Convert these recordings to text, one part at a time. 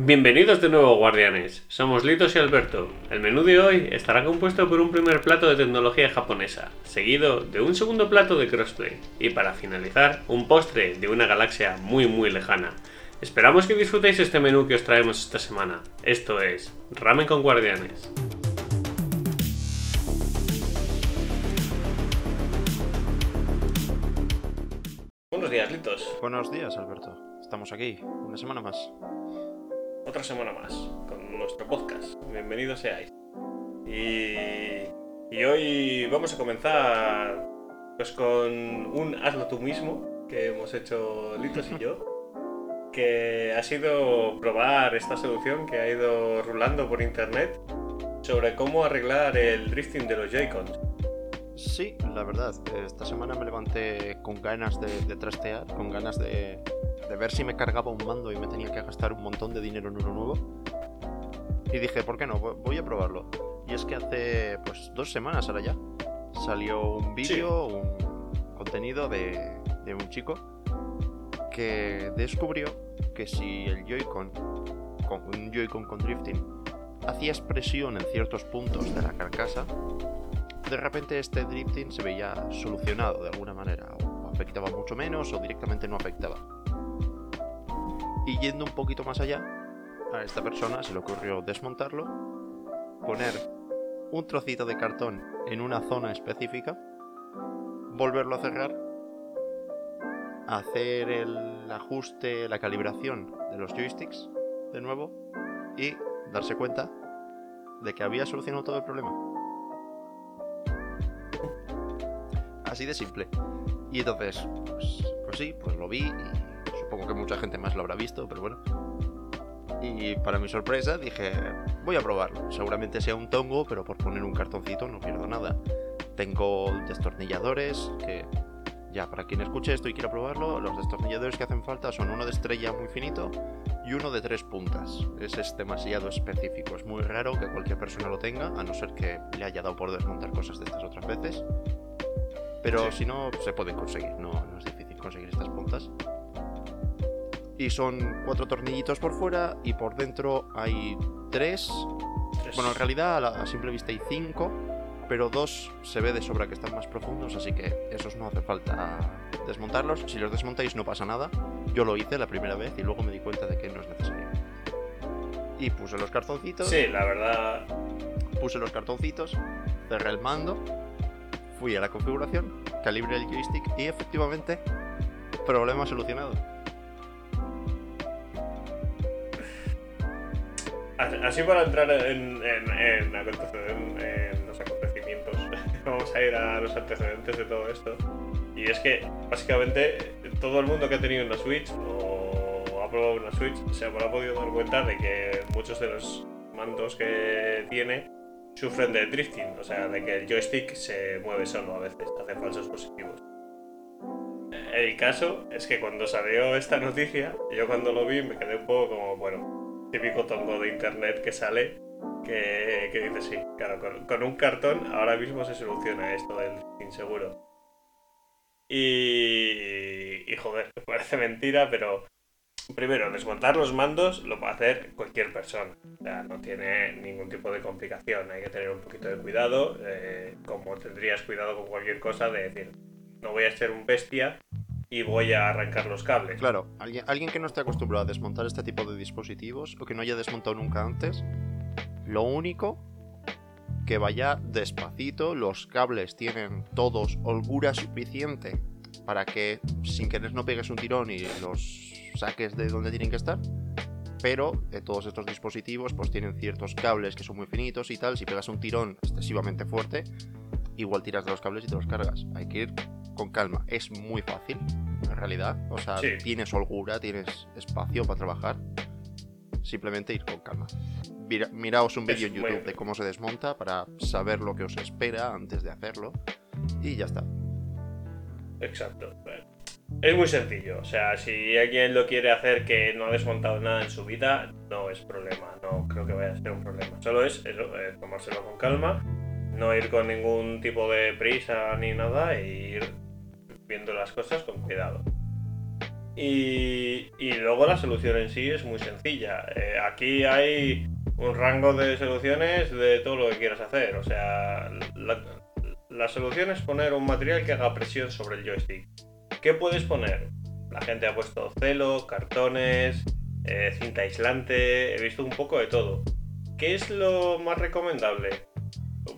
Bienvenidos de nuevo, guardianes. Somos Litos y Alberto. El menú de hoy estará compuesto por un primer plato de tecnología japonesa, seguido de un segundo plato de crossplay, y para finalizar, un postre de una galaxia muy muy lejana. Esperamos que disfrutéis este menú que os traemos esta semana. Esto es Ramen con Guardianes. Buenos días, Litos. Buenos días, Alberto. Estamos aquí, una semana más. Otra semana más con nuestro podcast. Bienvenidos seáis. Y, y hoy vamos a comenzar pues con un hazlo tú mismo que hemos hecho Litos y yo. Que ha sido probar esta solución que ha ido rulando por internet sobre cómo arreglar el drifting de los Joy-Cons. Sí, la verdad, esta semana me levanté con ganas de, de trastear, con ganas de, de ver si me cargaba un mando y me tenía que gastar un montón de dinero en uno nuevo. Y dije, ¿por qué no? Voy a probarlo. Y es que hace pues dos semanas ahora ya salió un vídeo, un contenido de, de un chico que descubrió que si el Joy-Con, con un Joy-Con con drifting, hacía expresión en ciertos puntos de la carcasa, de repente este drifting se veía solucionado de alguna manera, o afectaba mucho menos o directamente no afectaba. Y yendo un poquito más allá, a esta persona se le ocurrió desmontarlo, poner un trocito de cartón en una zona específica, volverlo a cerrar, hacer el ajuste, la calibración de los joysticks de nuevo y darse cuenta de que había solucionado todo el problema. Así de simple. Y entonces, pues, pues sí, pues lo vi y supongo que mucha gente más lo habrá visto, pero bueno. Y para mi sorpresa dije, voy a probarlo. Seguramente sea un tongo, pero por poner un cartoncito no pierdo nada. Tengo destornilladores que, ya, para quien escuche esto y quiera probarlo, los destornilladores que hacen falta son uno de estrella muy finito y uno de tres puntas. Ese es demasiado específico. Es muy raro que cualquier persona lo tenga, a no ser que le haya dado por desmontar cosas de estas otras veces. Pero si no, se pueden conseguir, no, no es difícil conseguir estas puntas. Y son cuatro tornillitos por fuera y por dentro hay tres. Tres. Bueno, en realidad a, la- a simple vista hay cinco, pero dos se ve de sobra que están más profundos, así que esos no hace falta desmontarlos. Si los desmontáis no pasa nada. Yo lo hice la primera vez y luego me di cuenta de que no es necesario. Y puse los cartoncitos, Sí, la verdad. puse los cartoncitos, cerré el mando, fui a la configuración, calibré el joystick y efectivamente, problema solucionado. Así para entrar en, en- en en los acontecimientos, vamos a ir a los antecedentes de todo esto. Y es que, básicamente, todo el mundo que ha tenido una Switch o ha probado una Switch se habrá podido dar cuenta de que muchos de los mandos que tiene sufren de drifting, o sea, de que el joystick se mueve solo a veces, hace falsos positivos. El caso es que cuando salió esta noticia, yo cuando lo vi me quedé un poco como, bueno, típico tongo de internet que sale que, que dice sí, claro, con, un cartón ahora mismo se soluciona esto del inseguro. Y, y joder, parece mentira, pero primero, desmontar los mandos lo puede hacer cualquier persona. O sea, no tiene ningún tipo de complicación. Hay que tener un poquito de cuidado, eh, como tendrías cuidado con cualquier cosa, de decir, no voy a ser un bestia y voy a arrancar los cables. Claro, alguien, que no esté acostumbrado a desmontar este tipo de dispositivos o que no haya desmontado nunca antes, lo único que vaya despacito, los cables tienen todos holgura suficiente para que sin querer no pegues un tirón y los saques de donde tienen que estar. Pero eh, todos estos dispositivos pues tienen ciertos cables que son muy finitos y tal. Si pegas un tirón excesivamente fuerte, igual tiras de los cables y te los cargas. Hay que ir con calma. Es muy fácil, en realidad. O sea, Sí. tienes holgura, tienes espacio para trabajar. Simplemente ir con calma. Mira- miraos un vídeo en YouTube bien. de cómo se desmonta para saber lo que os espera antes de hacerlo. Y ya está. Exacto. Es muy sencillo. O sea, si alguien lo quiere hacer que no ha desmontado nada en su vida, no es problema. No creo que vaya a ser un problema. Solo es eso, eh, tomárselo con calma, no ir con ningún tipo de prisa ni nada e ir viendo las cosas con cuidado. Y, y luego la solución en sí es muy sencilla. Eh, aquí hay un rango de soluciones de todo lo que quieras hacer. O sea, la, la solución es poner un material que haga presión sobre el joystick. ¿Qué puedes poner? La gente ha puesto celo, cartones, eh, cinta aislante, he visto un poco de todo. ¿Qué es lo más recomendable?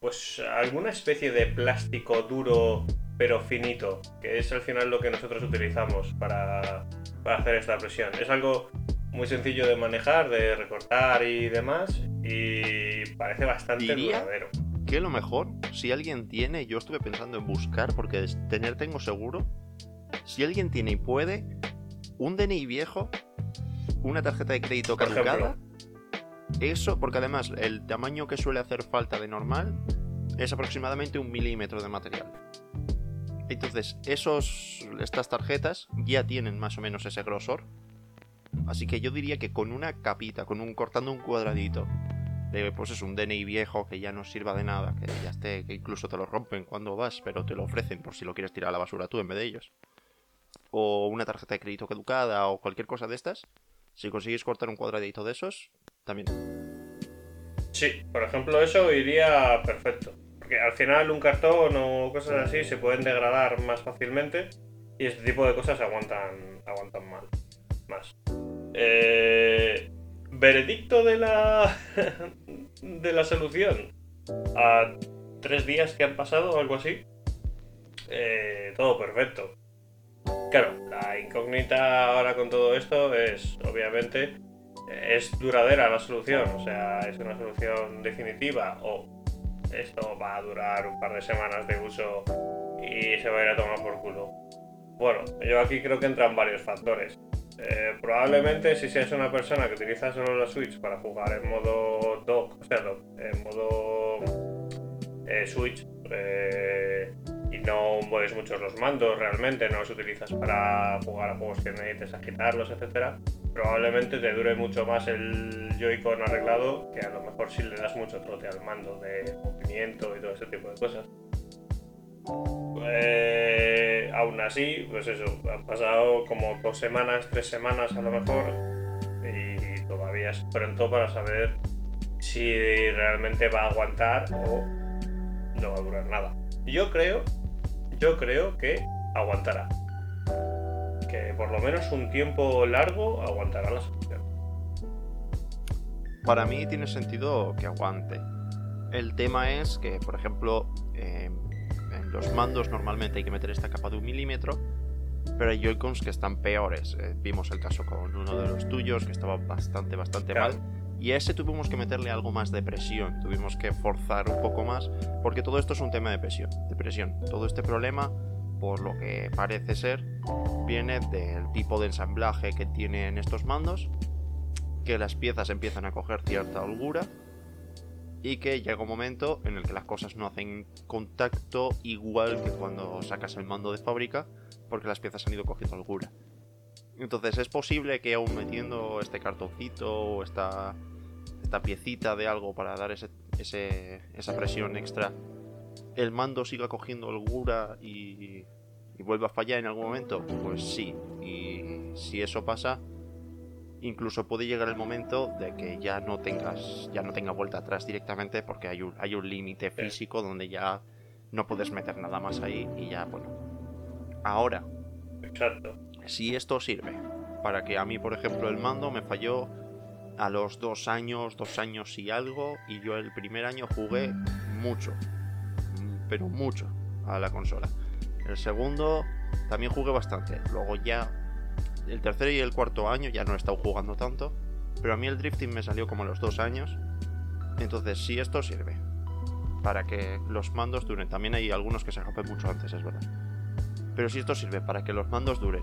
Pues alguna especie de plástico duro pero finito, que es al final lo que nosotros utilizamos para, para hacer esta presión. Es algo muy sencillo de manejar, de recortar y demás, y parece bastante Diría duradero. Que lo mejor, si alguien tiene, yo estuve pensando en buscar, porque tener tengo seguro, si alguien tiene y puede, un DNI viejo, una tarjeta de crédito Por ejemplo. Eso, porque además el tamaño que suele hacer falta de normal es aproximadamente un milímetro de material. Entonces, esos, estas tarjetas ya tienen más o menos ese grosor. Así que yo diría que con una capita, con un cortando un cuadradito, pues es un DNI viejo que ya no sirva de nada, que ya esté, que incluso te lo rompen cuando vas, pero te lo ofrecen por si lo quieres tirar a la basura tú en vez de ellos. O una tarjeta de crédito caducada o cualquier cosa de estas. Si consigues cortar un cuadradito de esos, también. Sí, por ejemplo, eso iría perfecto. Porque al final un cartón o cosas así se pueden degradar más fácilmente y este tipo de cosas aguantan, aguantan mal. Más. Eh, veredicto de la de la solución. A tres días que han pasado o algo así. eh, todo perfecto. Claro, la incógnita ahora con todo esto es, obviamente, es duradera la solución, o sea, es una solución definitiva o esto va a durar un par de semanas de uso y se va a ir a tomar por culo. Bueno, yo aquí creo que entran varios factores. Eh, probablemente si seas una persona que utiliza solo la Switch para jugar en modo dock, o sea, en modo eh, Switch eh, no mueves muchos los mandos realmente, no los utilizas para jugar a juegos que necesites agitarlos, etcétera, probablemente te dure mucho más el Joy-Con arreglado que a lo mejor si le das mucho trote al mando de movimiento y todo ese tipo de cosas. Eh, aún así, pues eso, han pasado como dos semanas, tres semanas a lo mejor y todavía es pronto para saber si realmente va a aguantar o no va a durar nada. Yo creo, yo creo que aguantará. Que por lo menos un tiempo largo aguantará la solución. Para mí tiene sentido que aguante. El tema es que, por ejemplo, eh, en los mandos normalmente hay que meter esta capa de un milímetro, pero hay Joy-Cons que están peores. Eh, vimos el caso con uno de los tuyos que estaba bastante, bastante Claro. mal. Y a ese tuvimos que meterle algo más de presión, tuvimos que forzar un poco más, porque todo esto es un tema de presión. De presión. Todo este problema, por lo que parece ser, viene del tipo de ensamblaje que tienen estos mandos, que las piezas empiezan a coger cierta holgura y que llega un momento en el que las cosas no hacen contacto igual que cuando sacas el mando de fábrica, porque las piezas han ido cogiendo holgura. Entonces es posible que aún metiendo este cartoncito o esta, esta piecita de algo para dar ese, ese- esa presión extra, el mando siga cogiendo holgura y, y vuelva a fallar en algún momento. Pues sí, y si eso pasa, incluso puede llegar el momento de que ya no tengas ya no tenga vuelta atrás directamente porque hay un, hay un límite físico donde ya no puedes meter nada más ahí y ya bueno ahora Exacto. si esto sirve para que a mí por ejemplo el mando me falló a los dos años dos años y algo y yo el primer año jugué mucho pero mucho a la consola el segundo también jugué bastante luego ya el tercer y el cuarto año ya no he estado jugando tanto, pero a mí el drifting me salió como a los dos años. Entonces, si esto sirve para que los mandos duren, también hay algunos que se rompen mucho antes, es verdad. Pero si esto sirve para que los mandos duren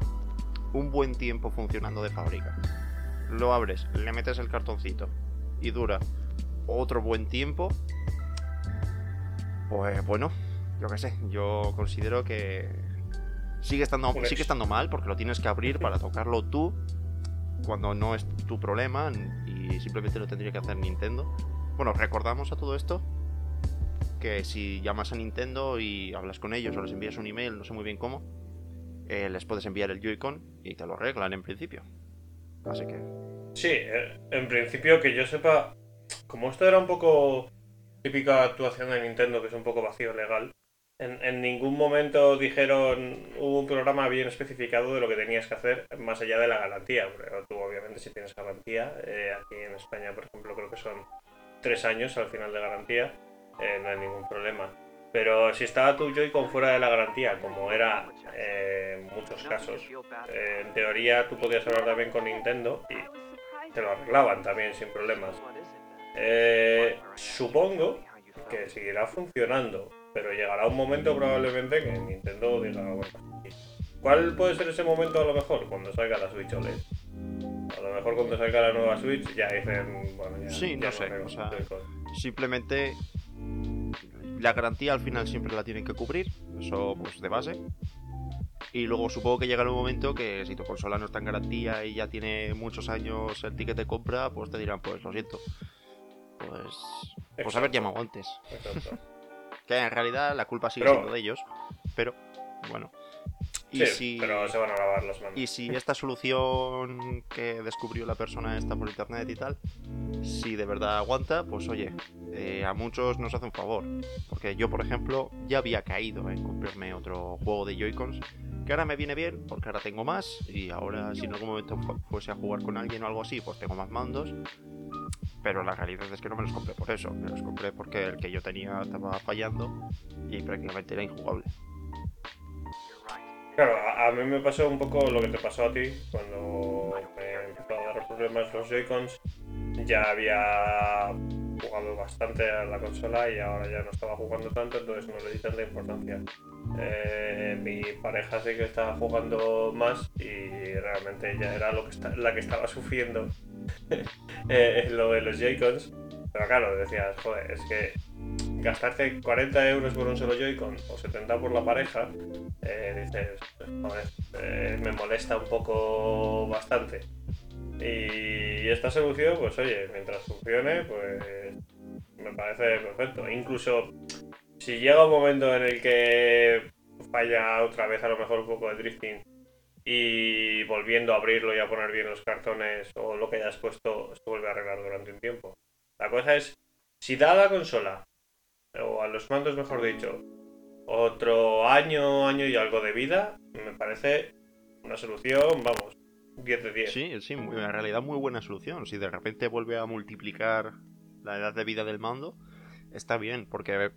un buen tiempo funcionando de fábrica, lo abres, le metes el cartoncito y dura otro buen tiempo, pues bueno, yo qué sé, yo considero que sigue estando, Un sigue estando mal porque lo tienes que abrir para tocarlo tú cuando no es tu problema y simplemente lo tendría que hacer Nintendo. Bueno, recordamos a todo esto que si llamas a Nintendo y hablas con ellos o les envías un email, no sé muy bien cómo, eh, les puedes enviar el Joy-Con y te lo arreglan en principio. Así que. Sí, eh, en principio que yo sepa, como esto era un poco típica actuación de Nintendo, que es un poco vacío legal, en, en ningún momento dijeron, hubo un programa bien especificado de lo que tenías que hacer más allá de la garantía. Porque tú, obviamente, si tienes garantía, eh, aquí en España, por ejemplo, creo que son tres años al final de garantía, eh, no hay ningún problema. Pero si estaba tu Joy-Con fuera de la garantía, como era eh, en muchos casos, eh, en teoría tú podías hablar también con Nintendo y te lo arreglaban también sin problemas. Eh, supongo que seguirá funcionando, pero llegará un momento probablemente que Nintendo diga, bueno, ¿cuál puede ser ese momento a lo mejor? Cuando salga la Switch OLED. A lo mejor cuando salga la nueva Switch ya dicen, bueno, ya, Sí, no ya sé, o sea. Simplemente. La garantía al final siempre la tienen que cubrir. Eso, pues de base. Y luego supongo que llegará un momento que si tu consola no está en garantía y ya tiene muchos años el ticket de compra, pues te dirán, pues lo siento. Pues. Pues a ver, ya me aguantes. Exacto. Que en realidad la culpa sigue Pero- siendo de ellos. Pero, bueno. Y Sí, si. pero se van a lavar las manos. Y si esta solución que descubrió la persona esta por internet y tal, si de verdad aguanta, pues oye, eh, a muchos nos hace un favor. Porque yo, por ejemplo, ya había caído en comprarme otro juego de Joy-Cons, que ahora me viene bien, porque ahora tengo más, y ahora si en algún momento fu- fuese a jugar con alguien o algo así, pues tengo más mandos. Pero la realidad es que no me los compré por eso, me los compré porque el que yo tenía estaba fallando y prácticamente era injugable. Claro, a, mí me pasó un poco lo que te pasó a ti cuando me empezó a dar problemas los Joy-Cons. Ya había jugado bastante a la consola y ahora ya no estaba jugando tanto, entonces no le di tanta importancia. Eh, mi pareja sí que estaba jugando más y realmente ella era lo que está- la que estaba sufriendo eh, lo de los Joy-Cons. Pero claro, decías, joder, es que gastarte 40 euros por un solo Joy-Con o 70 por la pareja, eh, dices, joder, eh, me molesta un poco bastante. Y esta solución, pues oye, mientras funcione, pues me parece perfecto. Incluso si llega un momento en el que falla otra vez a lo mejor un poco de drifting y volviendo a abrirlo y a poner bien los cartones o lo que hayas puesto se vuelve a arreglar durante un tiempo. La cosa es, si da la consola, o a los mandos mejor dicho, otro año, año y algo de vida, me parece una solución, vamos, 10 de 10. Sí, sí, muy- en realidad muy buena solución. Si de repente vuelve a multiplicar la edad de vida del mando, está bien, porque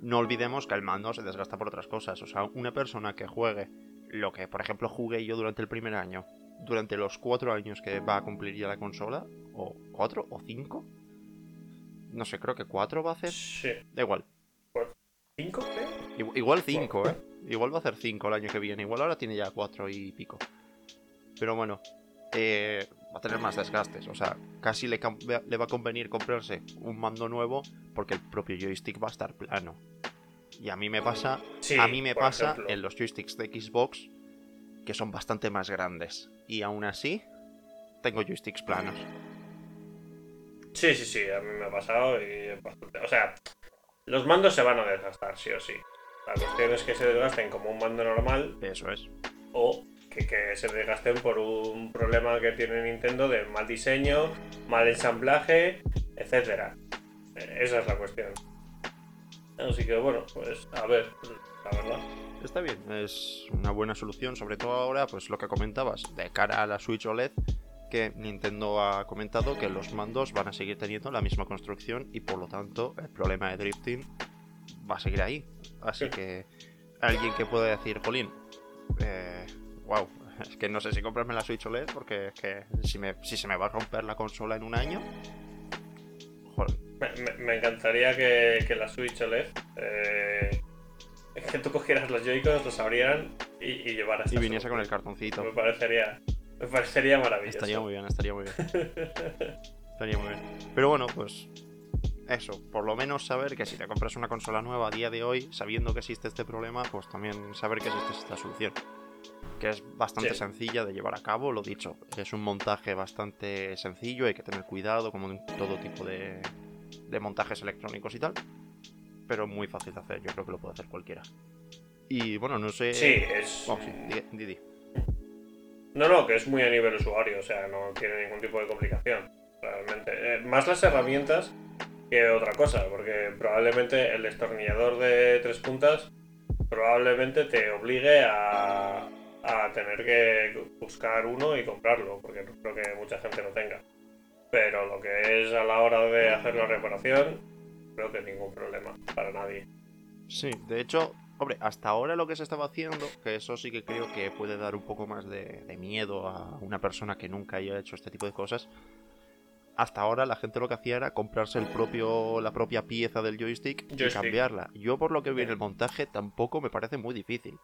no olvidemos que el mando se desgasta por otras cosas. O sea, una persona que juegue lo que, por ejemplo, jugué yo durante el primer año, durante los cuatro años que va a cumplir ya la consola, o cuatro o cinco, no sé, creo que cuatro va a hacer. Sí. Da igual. ¿Cinco, creo? Igu- Igual 5, ¿eh? Igual va a hacer 5 el año que viene. Igual ahora tiene ya 4 y pico. Pero bueno, eh, va a tener más desgastes. O sea, casi le, va a convenir comprarse un mando nuevo porque el propio joystick va a estar plano. Y a mí me pasa, Sí, a mí me pasa ejemplo. en los joysticks de Xbox que son bastante más grandes. Y aún así, tengo joysticks planos. Sí, sí, sí, a mí me ha pasado y bastante... O sea, los mandos se van a desgastar, sí o sí. La cuestión es que se desgasten como un mando normal Eso es. o que, que se desgasten por un problema que tiene Nintendo de mal diseño, mal ensamblaje, etcétera. Esa es la cuestión. Así que bueno, pues a ver, la verdad. Está bien, es una buena solución, sobre todo ahora, pues lo que comentabas, de cara a la Switch OLED, que Nintendo ha comentado que los mandos van a seguir teniendo la misma construcción y por lo tanto el problema de drifting va a seguir ahí. Así Sí. que alguien que pueda decir, Jolín, eh, wow, es que no sé si comprarme la Switch OLED porque es que si, me, si se me va a romper la consola en un año, joder, Me, encantaría que, que la Switch OLED, eh, que tú cogieras los Joy-Cons, los abrieran y, y llevaras. y viniese con el cartoncito. Me parecería, me parecería maravilloso. Estaría muy bien, estaría muy bien. Estaría muy bien. Pero bueno, pues eso, por lo menos saber que si te compras una consola nueva a día de hoy, sabiendo que existe este problema, pues también saber que existe esta solución. Que es bastante Sí. sencilla de llevar a cabo, lo dicho. Es un montaje bastante sencillo, hay que tener cuidado, como en todo tipo de, de montajes electrónicos y tal. Pero muy fácil de hacer, yo creo que lo puede hacer cualquiera. Y bueno, no sé. Sí, es. Vamos, sí, di- Didi. No, no, que es muy a nivel usuario, o sea, no tiene ningún tipo de complicación, realmente. Eh, más las herramientas que otra cosa, porque probablemente el destornillador de tres puntas probablemente te obligue a, a tener que buscar uno y comprarlo, porque no creo que mucha gente lo tenga. Pero lo que es a la hora de hacer la reparación, creo que ningún problema para nadie. Sí, de hecho, hombre, hasta ahora lo que se estaba haciendo, que eso sí que creo que puede dar un poco más de, de miedo a una persona que nunca haya hecho este tipo de cosas. Hasta ahora la gente lo que hacía era comprarse el propio, la propia pieza del joystick, y Joystick. cambiarla. Yo por lo que vi en el montaje tampoco me parece muy difícil.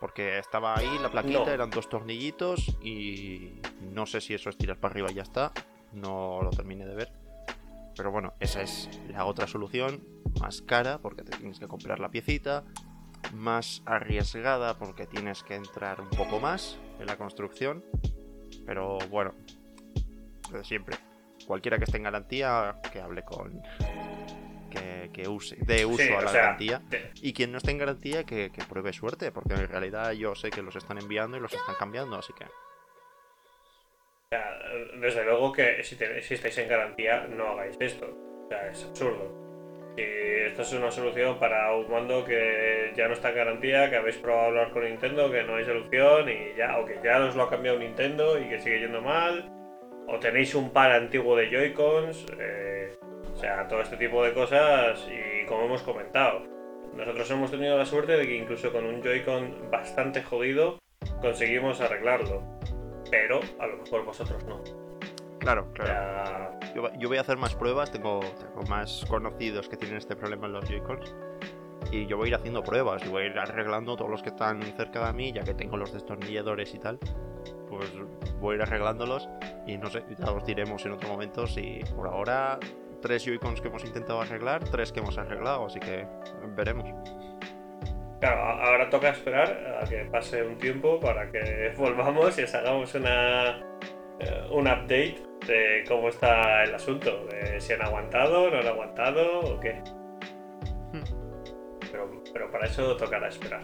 Porque estaba ahí la plaquita, No. eran dos tornillitos y no sé si eso es tirar para arriba y ya está. No lo terminé de ver. Pero bueno, esa es la otra solución, más cara porque te tienes que comprar la piecita, más arriesgada porque tienes que entrar un poco más en la construcción. Pero bueno, lo de siempre. Cualquiera que esté en garantía, que hable con... Que, que use, dé uso Sí, a la sea, garantía. te- Y quien no esté en garantía, que, que pruebe suerte, porque en realidad yo sé que los están enviando y los están cambiando, así que... Desde luego que si, te- si estáis en garantía, no hagáis esto. O sea, es absurdo. Si esto es una solución para un mando que ya no está en garantía, que habéis probado a hablar con Nintendo, que no hay solución y ya, o que ya os lo ha cambiado Nintendo y que sigue yendo mal, o tenéis un par antiguo de Joy-Cons, eh, o sea, todo este tipo de cosas y como hemos comentado, nosotros hemos tenido la suerte de que incluso con un Joy-Con bastante jodido conseguimos arreglarlo, pero a lo mejor vosotros no. Claro, claro. sea, Yo, yo voy a hacer más pruebas, tengo, tengo más conocidos que tienen este problema en los Joy-Cons. Y yo voy a ir haciendo pruebas y voy a ir arreglando todos los que están cerca de mí, ya que tengo los destornilladores y tal. Pues voy a ir arreglándolos y no sé, ya os diremos en otro momento si por ahora tres Joy-Cons que hemos intentado arreglar, tres que hemos arreglado, así que veremos. claro, ahora toca esperar a que pase un tiempo para que volvamos y os hagamos una, eh, un update de cómo está el asunto, de si han aguantado, no han aguantado o qué. Pero, pero para eso tocará esperar.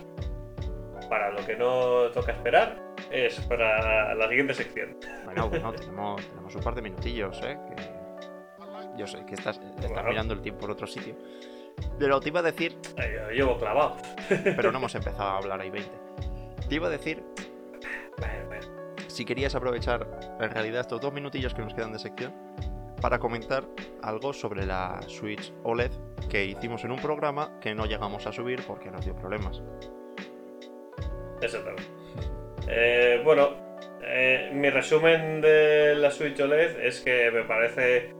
Para lo que no toca esperar es para la siguiente sección. Bueno, bueno, tenemos, tenemos un par de minutillos, ¿eh? Que yo sé que estás, estás mirando el tiempo en otro sitio. Pero te iba a decir Yo llevo clavado. pero no hemos empezado a hablar ahí 20. Te iba a decir Bueno, bueno. si querías aprovechar en realidad estos dos minutillos que nos quedan de sección para comentar algo sobre la Switch OLED que hicimos en un programa que no llegamos a subir porque nos dio problemas. Exactamente. Eh, bueno, eh, mi resumen de la Switch OLED es que me parece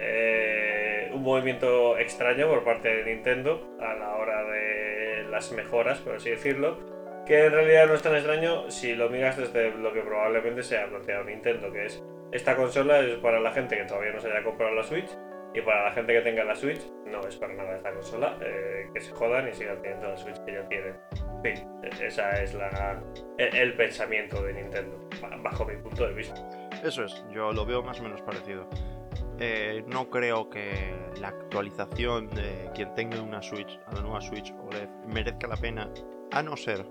eh, un movimiento extraño por parte de Nintendo a la hora de las mejoras, por así decirlo, que en realidad no es tan extraño si lo miras desde lo que probablemente se ha planteado Nintendo, que es esta consola es para la gente que todavía no se haya comprado la Switch y para la gente que tenga la Switch no es para nada esta consola, eh, que se jodan y sigan teniendo la Switch que ya tienen. En fin, esa es la, el, el pensamiento de Nintendo, ba- bajo mi punto de vista. Eso es, yo lo veo más o menos parecido. Eh, no creo que la actualización de quien tenga una Switch a la nueva Switch OLED merezca la pena, a no ser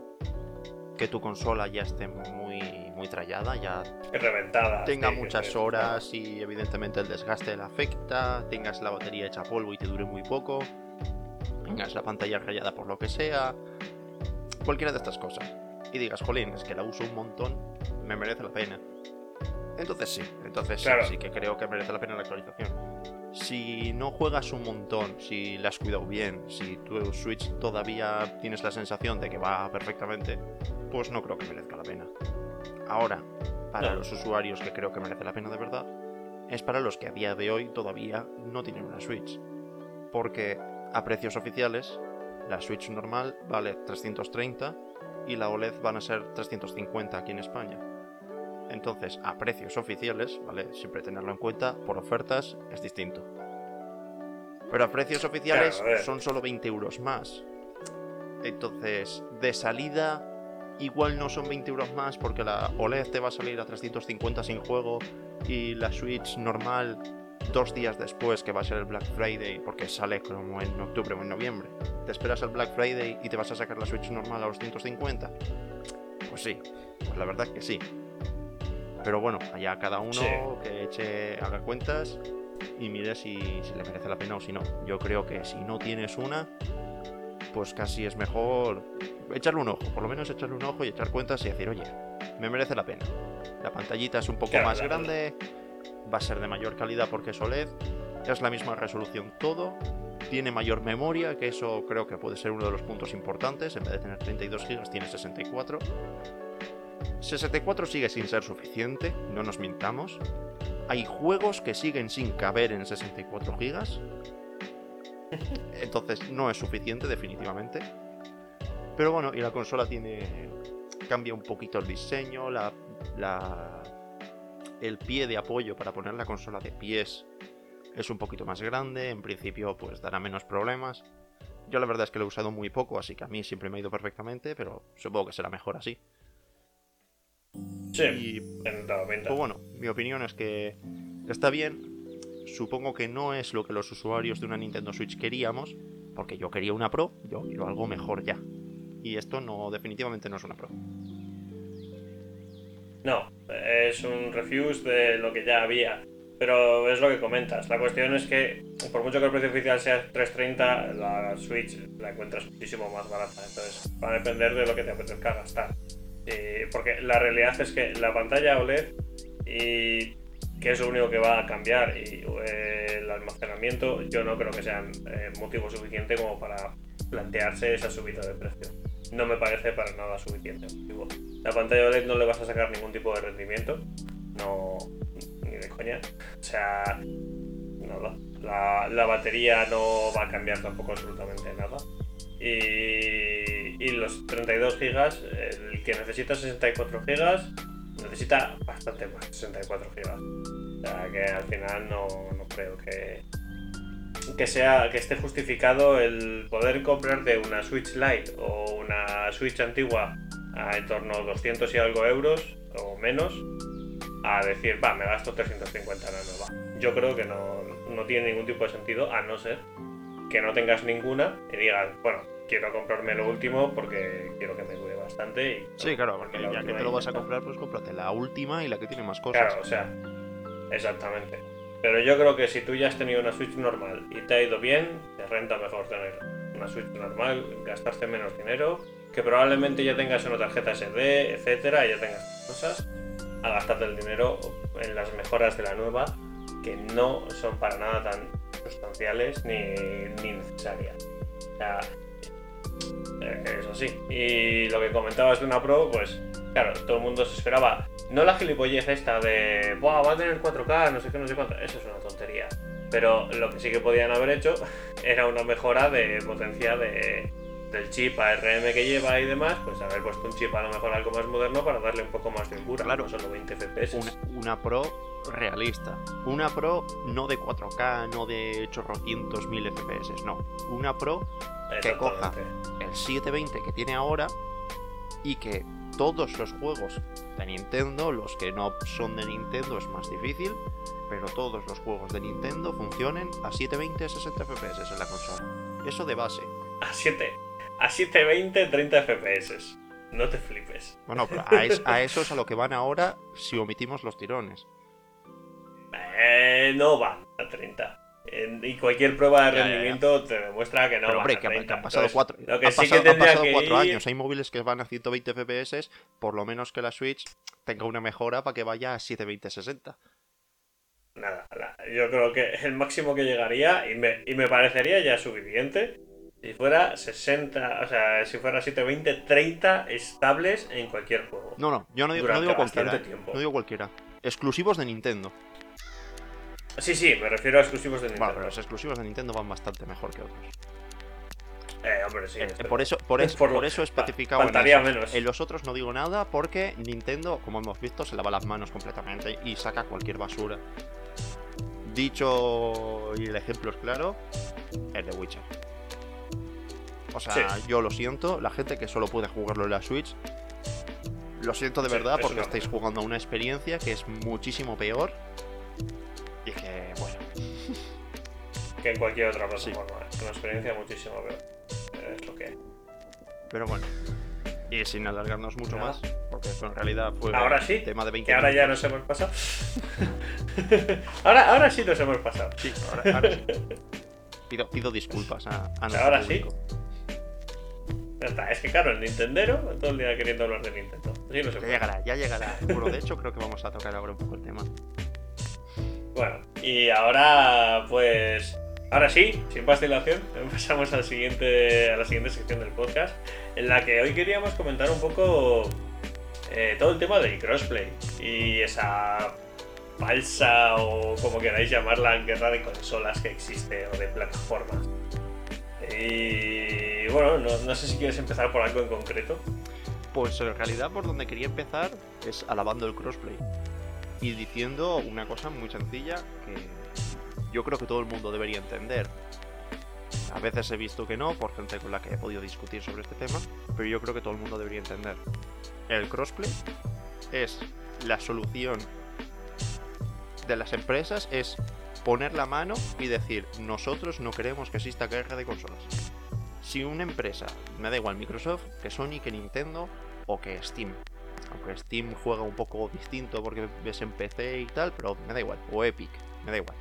que tu consola ya esté muy, muy trallada, ya reventada. tenga sí, muchas horas y evidentemente el desgaste le afecta, tengas la batería hecha polvo y te dure muy poco, tengas la pantalla rayada por lo que sea, cualquiera de estas cosas. Y digas, jolín, es que la uso un montón, me merece la pena. Entonces sí, entonces sí, Claro. sí que creo que merece la pena la actualización. Si no juegas un montón, si la has cuidado bien, si tu Switch todavía tienes la sensación de que va perfectamente, pues no creo que merezca la pena. Ahora, para los usuarios que creo que merece la pena de verdad, es para los que a día de hoy todavía no tienen una Switch. Porque a precios oficiales, la Switch normal vale 330 y la OLED van a ser 350 aquí en España. Entonces, a precios oficiales, ¿vale? Siempre tenerlo en cuenta, por ofertas es distinto. Pero a precios oficiales Claro, a ver. son solo 20 euros más. Entonces, de salida, igual no son 20 euros más porque la OLED te va a salir a 350 sin juego y la Switch normal dos días después que va a ser el Black Friday, porque sale como en octubre o en noviembre, te esperas el Black Friday y te vas a sacar la Switch normal a los 150? Pues sí, pues la verdad que sí. Pero bueno, allá cada uno Sí. que eche, haga cuentas y mire si, si le merece la pena o si no. Yo creo que si no tienes una, pues casi es mejor echarle un ojo, por lo menos echarle un ojo y echar cuentas y decir, oye, me merece la pena. La pantallita es un poco Claro, más claro. grande, va a ser de mayor calidad porque es OLED, es la misma resolución todo, tiene mayor memoria, que eso creo que puede ser uno de los puntos importantes, en vez de tener 32 GB tiene 64. 64 sigue sin ser suficiente, no nos mintamos. Hay juegos que siguen sin caber en 64 GB. Entonces no es suficiente definitivamente. Pero bueno, y la consola tiene... Cambia un poquito el diseño, la, la- el pie de apoyo para poner la consola de pies es un poquito más grande, en principio pues dará menos problemas. Yo la verdad es que lo he usado muy poco, así que a mí siempre me ha ido perfectamente, pero supongo que será mejor así. Sí, Y pues bueno, mi opinión es que está bien. Supongo que no es lo que los usuarios de una Nintendo Switch queríamos, porque yo quería una Pro, yo quiero algo mejor ya. Y esto no, definitivamente no es una Pro. No, es un refuse de lo que ya había. Pero es lo que comentas. La cuestión es que, por mucho que el precio oficial sea 330, la Switch la encuentras muchísimo más barata. Entonces, va a depender de lo que te apetezca gastar. Porque la realidad es que la pantalla OLED, y que es lo único que va a cambiar, y eh, el almacenamiento, yo no creo que sean eh, motivo suficiente como para plantearse esa subida de precio. No me parece para nada suficiente motivo. La pantalla OLED no le vas a sacar ningún tipo de rendimiento. No. Ni de coña. O sea. Nada. La, la batería no va a cambiar tampoco absolutamente nada. Y, y los 32 gigas, el que necesita 64 gigas, necesita bastante más 64 gigas. O sea que al final no, no creo que, que sea que esté justificado el poder comprarte una Switch Lite o una Switch antigua a en torno a 200 y algo euros o menos a decir, va, me gasto 350 en la nueva. Yo creo que no, no tiene ningún tipo de sentido a no ser que no tengas ninguna y digas, bueno, quiero comprarme lo último porque quiero que me dure bastante. Y, Sí, claro, porque ya que te lo vas a comprar, pues cómprate la última y la que tiene más cosas. Claro, o sea, exactamente. Pero yo creo que si tú ya has tenido una Switch normal y te ha ido bien, te renta mejor tener una Switch normal, gastarte menos dinero, que probablemente ya tengas una tarjeta SD, etcétera, y ya tengas cosas, a gastarte el dinero en las mejoras de la nueva, que no son para nada tan sustanciales ni, ni necesarias. O sea, eh, que es así. Y lo que comentabas de una Pro, pues claro, todo el mundo se esperaba. No la gilipollez esta de, Buah, va a tener 4K, no sé qué, no sé cuánto. Eso es una tontería. Pero lo que sí que podían haber hecho era una mejora de potencia de, del chip ARM que lleva y demás. Pues haber puesto un chip a lo mejor algo más moderno para darle un poco más de cura. Claro. No solo 20 FPS. una, una Pro realista. Una Pro no de 4K, no de chorrocientos mil FPS, no. Una Pro que coja el 720 que tiene ahora y que todos los juegos de Nintendo, los que no son de Nintendo es más difícil, pero todos los juegos de Nintendo funcionen a 720 60 FPS en la consola. Eso de base. A 7. A 720, 30 FPS. No te flipes. Bueno, pero a, es- a eso es a lo que van ahora si omitimos los tirones. Eh, no van a 30. En- y cualquier prueba de Ya, ya, ya. rendimiento te demuestra que no pero hombre, que, han- 30. que han pasado sí han pasado cuatro ir- años. Hay móviles que van a 120 FPS, por lo menos que la Switch tenga una mejora para que vaya a 720 60. Nada, yo creo que el máximo que llegaría, y me, y me parecería ya suficiente, si fuera 60, o sea, si fuera 720, 30 estables en cualquier juego. No, no, yo no digo, no digo cualquiera. eh, tiempo. No digo cualquiera. Exclusivos de Nintendo. Sí, sí, me refiero a exclusivos de Bueno, Nintendo. pero los exclusivos de Nintendo van bastante mejor que otros. Eh, hombre, sí. Eh, por eso, por, es por- por eso especificado en, menos. En los otros no digo nada porque Nintendo, como hemos visto, se lava las manos completamente y saca cualquier basura. Dicho y el ejemplo es claro, el de Witcher. O sea, Sí. yo lo siento, la gente que solo puede jugarlo en la Switch, lo siento de Sí, verdad porque estáis jugando a una experiencia que es muchísimo peor. Y que, bueno, que en cualquier otra plataforma. Es una experiencia muchísimo peor. Es lo que hay. Pero bueno. Y sin alargarnos mucho más, porque en realidad fue ahora sí, tema de 20 que ahora ya nos hemos pasado. ahora, ahora sí nos hemos pasado. Sí, ahora, ahora sí. Pido, pido disculpas a, a nuestro Ahora sí. Público. Ya está, es que claro, el Nintendero todo el día queriendo hablar de Nintendo. Sí, no se Ya llegará, ya llegará. Bueno, de hecho creo que vamos a tocar ahora un poco el tema. Bueno, y ahora pues. Ahora sí, sin más dilación, pasamos al siguiente, a la siguiente sección del podcast, en la que hoy queríamos comentar un poco eh, todo el tema del crossplay y esa falsa o como queráis llamarla guerra de consolas que existe o de plataformas. Y bueno, no, no sé si quieres empezar por algo en concreto. Pues en realidad por donde quería empezar es alabando el crossplay. Y diciendo una cosa muy sencilla que yo creo que todo el mundo debería entender. A veces he visto que no, por gente con la que he podido discutir sobre este tema, pero yo creo que todo el mundo debería entender. El crossplay es la solución de las empresas, es poner la mano y decir, nosotros no queremos que exista guerra de consolas. Si una empresa, me da igual Microsoft, que Sony, que Nintendo o que Steam, aunque Steam juega un poco distinto porque ves en PC y tal, pero me da igual, o Epic, me da igual.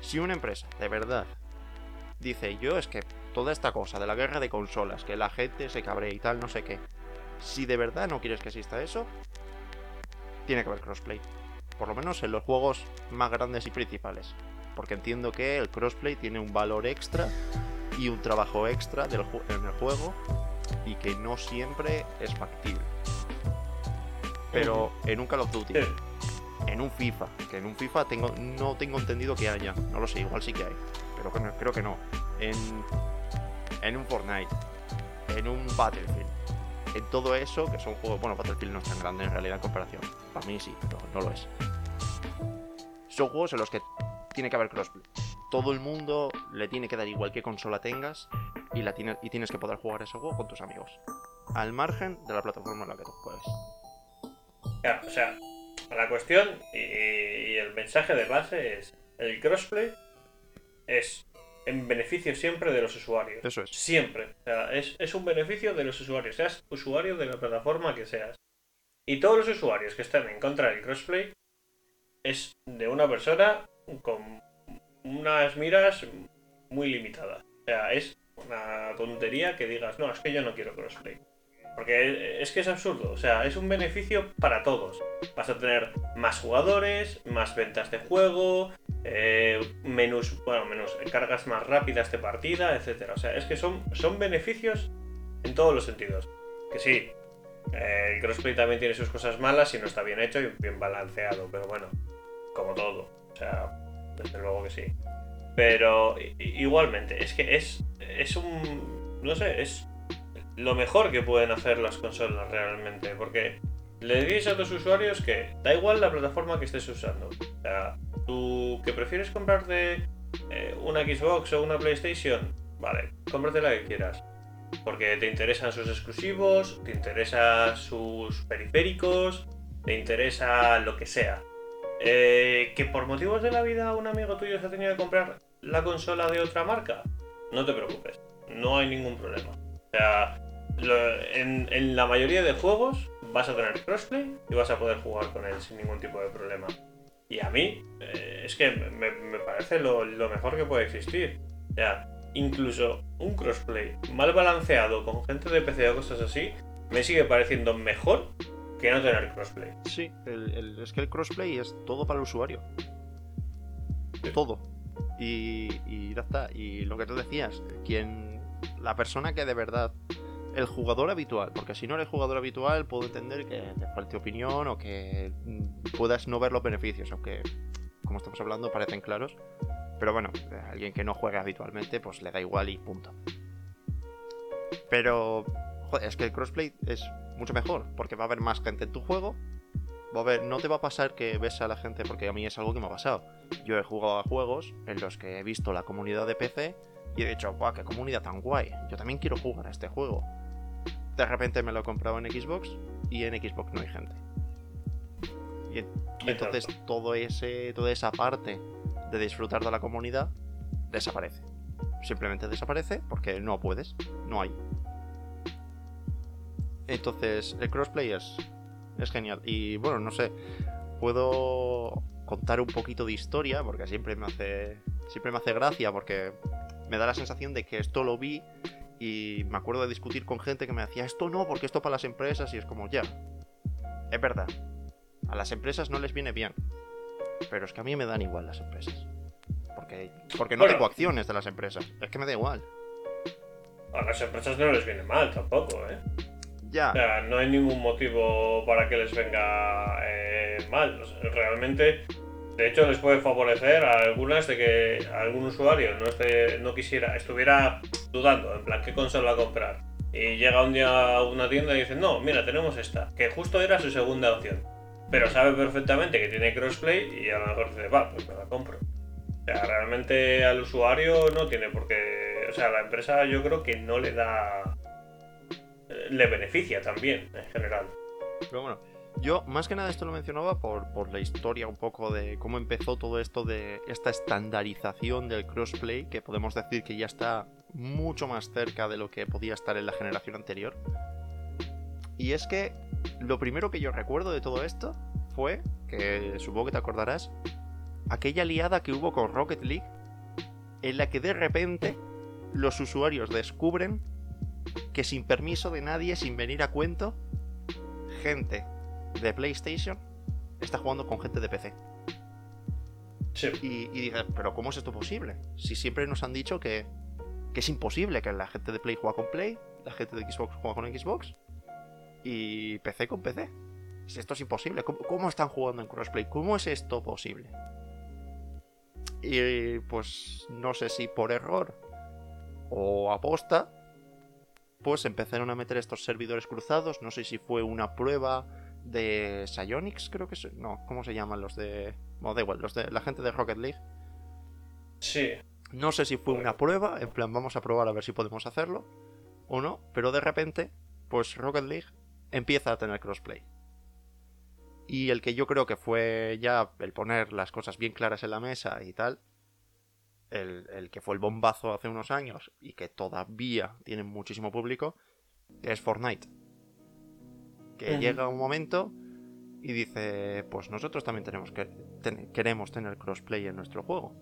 Si una empresa de verdad dice yo es que toda esta cosa de la guerra de consolas, que la gente se cabre y tal, no sé qué, si de verdad no quieres que exista eso, tiene que haber crossplay. Por lo menos en los juegos más grandes y principales. Porque entiendo que el crossplay tiene un valor extra y un trabajo extra del en el juego y que no siempre es factible. Pero en un Call of Duty, en un FIFA, que en un FIFA tengo, no tengo entendido que haya, no lo sé, igual sí que hay, pero que no- creo que no. En, en un Fortnite, en un Battlefield, en todo eso, que son juegos, bueno, Battlefield no es tan grande en realidad en comparación, para mí sí, pero no lo es. Son juegos en los que tiene que haber crossplay. Todo el mundo le tiene que dar igual qué consola tengas y, la tiene- y tienes que poder jugar ese juego con tus amigos. Al margen de la plataforma en la que tú juegues. Claro, o sea, la cuestión y, y el mensaje de base es: el crossplay es en beneficio siempre de los usuarios. Eso es. Siempre. O sea, es, es un beneficio de los usuarios, seas usuario de la plataforma que seas. Y todos los usuarios que están en contra del crossplay es de una persona con unas miras muy limitadas. O sea, es una tontería que digas, no, es que yo no quiero crossplay. Porque es que es absurdo, o sea, es un beneficio para todos. Vas a tener más jugadores, más ventas de juego, eh, bueno, menús, cargas más rápidas de partida, etcétera. O sea, es que son, son beneficios en todos los sentidos. Que sí, el crossplay también tiene sus cosas malas si no está bien hecho y bien balanceado, pero bueno, como todo. O sea, desde luego que sí. Pero igualmente, es que es, es un. No sé, es lo mejor que pueden hacer las consolas realmente. Porque le dices a tus usuarios que da igual la plataforma que estés usando. O sea, tú que prefieres comprarte eh, una Xbox o una PlayStation, vale, cómprate la que quieras. Porque te interesan sus exclusivos, te interesa sus periféricos, te interesa lo que sea. Eh, que por motivos de la vida un amigo tuyo se ha tenido que comprar la consola de otra marca, no te preocupes, no hay ningún problema. O sea, lo- en, en la mayoría de juegos vas a tener crossplay y vas a poder jugar con él sin ningún tipo de problema. Y a mí, eh, es que me, me parece lo, lo mejor que puede existir. O sea, incluso un crossplay mal balanceado con gente de PC o cosas así, me sigue pareciendo mejor que no tener crossplay. Sí, el- el- es que el crossplay es todo para el usuario. Sí. Todo. Y, y ya está. Y lo que tú decías, quien. La persona que de verdad. El jugador habitual, porque si no eres jugador habitual, puedo entender que te falte opinión o que mm, puedas no ver los beneficios, aunque, como estamos hablando, parecen claros. Pero bueno, a alguien que no juega habitualmente, pues le da igual y punto. Pero, joder, es que el crossplay es mucho mejor, porque va a haber más gente en tu juego. Va a haber, no te va a pasar que ves a la gente, porque a mí es algo que me ha pasado. Yo he jugado a juegos en los que he visto la comunidad de PC y he dicho, guau, qué comunidad tan guay. Yo también quiero jugar a este juego. De repente me lo he comprado en Xbox y en Xbox no hay gente. Y, y entonces todo ese, toda esa parte de disfrutar de la comunidad desaparece. Simplemente desaparece porque no puedes, no hay. Entonces, el crossplay es, es genial. Y bueno, no sé, puedo contar un poquito de historia porque siempre me hace siempre me hace gracia porque me da la sensación de que esto lo vi y me acuerdo de discutir con gente que me decía esto no porque esto para las empresas y es como ya es verdad a las empresas no les viene bien pero es que a mí me dan igual las empresas porque porque no Bueno. tengo acciones de las empresas es que me da igual A las empresas no les viene mal tampoco, ¿eh? ya O sea, no hay ningún motivo para que les venga eh, mal. O sea, realmente, de hecho, les puede favorecer a algunas de que algún usuario no, esté, no quisiera, estuviera dudando, en plan, ¿qué consola comprar? Y llega un día a una tienda y dice, no, mira, tenemos esta, que justo era su segunda opción. Pero sabe perfectamente que tiene crossplay y a lo mejor dice, va, pues me la compro. O sea, realmente al usuario no tiene por qué. O sea, la empresa yo creo que no le da. Le beneficia también, en general. Pero bueno, yo más que nada esto lo mencionaba por, por la historia un poco de cómo empezó todo esto de esta estandarización del crossplay, que podemos decir que ya está mucho más cerca de lo que podía estar en la generación anterior. Y es que lo primero que yo recuerdo de todo esto fue, que supongo que te acordarás, aquella liada que hubo con Rocket League, en la que de repente los usuarios descubren que sin permiso de nadie, sin venir a cuento, gente de PlayStation está jugando con gente de PC. Sí. Y, y dije, pero ¿cómo es esto posible? Si siempre nos han dicho que, que es imposible que la gente de Play juega con Play, la gente de Xbox juega con Xbox y PC con PC. Esto es imposible, ¿cómo, cómo están jugando en crossplay? ¿Cómo es esto posible? Y pues no sé si por error o aposta, pues empezaron a meter estos servidores cruzados. No sé si fue una prueba de Psyonix, creo que es. No, ¿cómo se llaman los de. Bueno, da igual, los de la gente de Rocket League. Sí. No sé si fue una prueba, en plan, vamos a probar a ver si podemos hacerlo o no, pero de repente, pues Rocket League empieza a tener crossplay. Y el que yo creo que fue ya el poner las cosas bien claras en la mesa y tal, el, el que fue el bombazo hace unos años y que todavía tiene muchísimo público, es Fortnite. Que llega un momento y dice, pues nosotros también tenemos que ten- queremos tener crossplay en nuestro juego.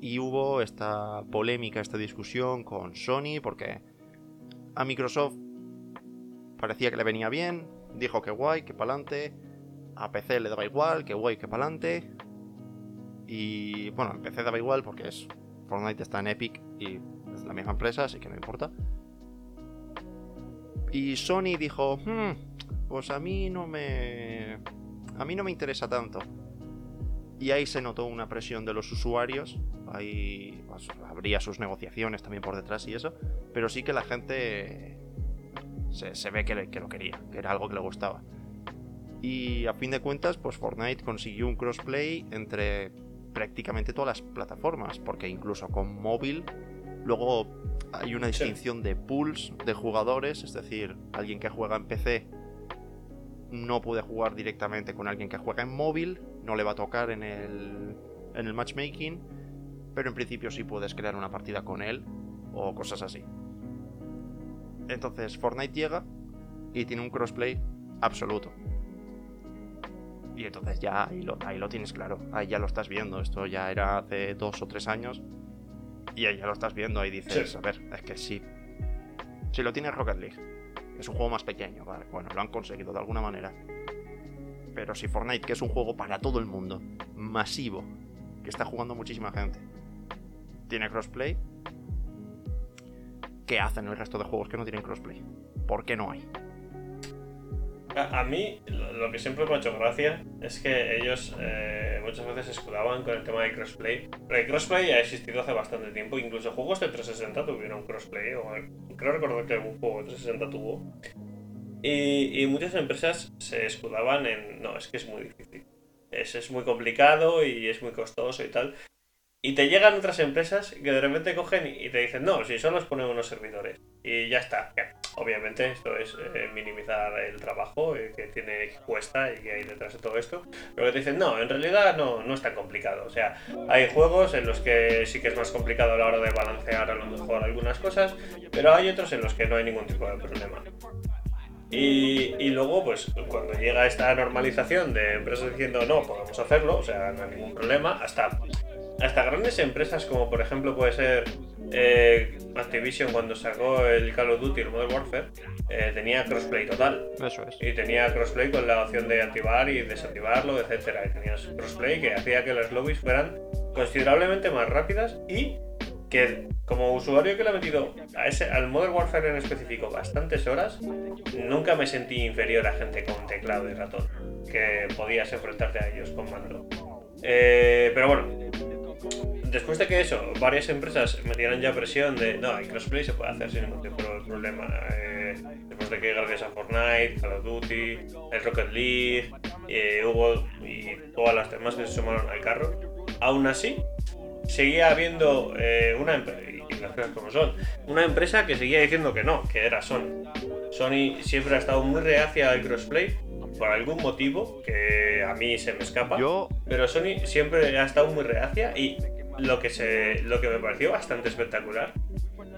Y hubo esta polémica, esta discusión con Sony porque a Microsoft parecía que le venía bien, dijo que guay, que pa'lante, a PC le daba igual, que guay, que pa'lante. Y bueno, en PC daba igual porque es Fortnite está en Epic y es la misma empresa, así que no importa. Y Sony dijo, "Hmm, pues a mí no me a mí no me interesa tanto. Y ahí se notó una presión de los usuarios. Ahí pues, habría sus negociaciones también por detrás y eso. Pero sí que la gente se, se ve que, le- que lo quería, que era algo que le gustaba. Y a fin de cuentas, pues Fortnite consiguió un crossplay entre prácticamente todas las plataformas. Porque incluso con móvil, luego hay una Sí. distinción de pools de jugadores. Es decir, alguien que juega en PC no puede jugar directamente con alguien que juega en móvil, no le va a tocar en el, en el matchmaking, pero en principio sí puedes crear una partida con él o cosas así. Entonces Fortnite llega y tiene un crossplay absoluto. Y entonces ya ahí lo, ahí lo tienes claro, ahí ya lo estás viendo, esto ya era hace dos o tres años y ahí ya lo estás viendo, ahí dices, Sí. a ver, es que sí. Si lo tiene Rocket League, es un juego más pequeño, vale, bueno, lo han conseguido de alguna manera. Pero si Fortnite, que es un juego para todo el mundo, masivo, que está jugando muchísima gente, tiene crossplay, ¿qué hacen el resto de juegos que no tienen crossplay? ¿Por qué no hay? A, mí lo, que siempre me ha hecho gracia es que ellos eh, muchas veces escudaban con el tema de crossplay. Pero el crossplay ha existido hace bastante tiempo, incluso juegos de 360 tuvieron crossplay, o creo recordar que algún juego de 360 tuvo. Y, y muchas empresas se escudaban en, no, es que es muy difícil. Es, es muy complicado y es muy costoso y tal. Y te llegan otras empresas que de repente cogen y te dicen, no, si solo os ponen unos servidores. Y ya está. Obviamente esto es eh, minimizar el trabajo eh, que tiene que cuesta y que hay detrás de todo esto. Pero que te dicen, no, en realidad no, no es tan complicado. O sea, hay juegos en los que sí que es más complicado a la hora de balancear a lo mejor algunas cosas, pero hay otros en los que no hay ningún tipo de problema. Y, y, luego, pues cuando llega esta normalización de empresas diciendo no, podemos hacerlo, o sea, no hay ningún problema, hasta hasta grandes empresas como por ejemplo puede ser eh, Activision cuando sacó el Call of Duty, el Modern Warfare, eh, tenía crossplay total. Eso es. Y tenía crossplay con la opción de activar y desactivarlo, etcétera. Y tenías crossplay que hacía que las lobbies fueran considerablemente más rápidas y que como usuario que le ha metido a ese, al Modern Warfare en específico bastantes horas, nunca me sentí inferior a gente con teclado y ratón, que podías enfrentarte a ellos con mando. Eh, pero bueno, después de que eso, varias empresas metieran ya presión de no, hay crossplay se puede hacer sin ningún tipo de problema. Eh, después de que gracias a Fortnite, Call of Duty, el Rocket League, eh, Hugo y todas las demás que se sumaron al carro, aún así seguía habiendo eh, una empresa, y las cosas como son, una empresa que seguía diciendo que no, que era Sony. Sony siempre ha estado muy reacia al crossplay por algún motivo que a mí se me escapa. Yo... Pero Sony siempre ha estado muy reacia y lo que, se, lo que me pareció bastante espectacular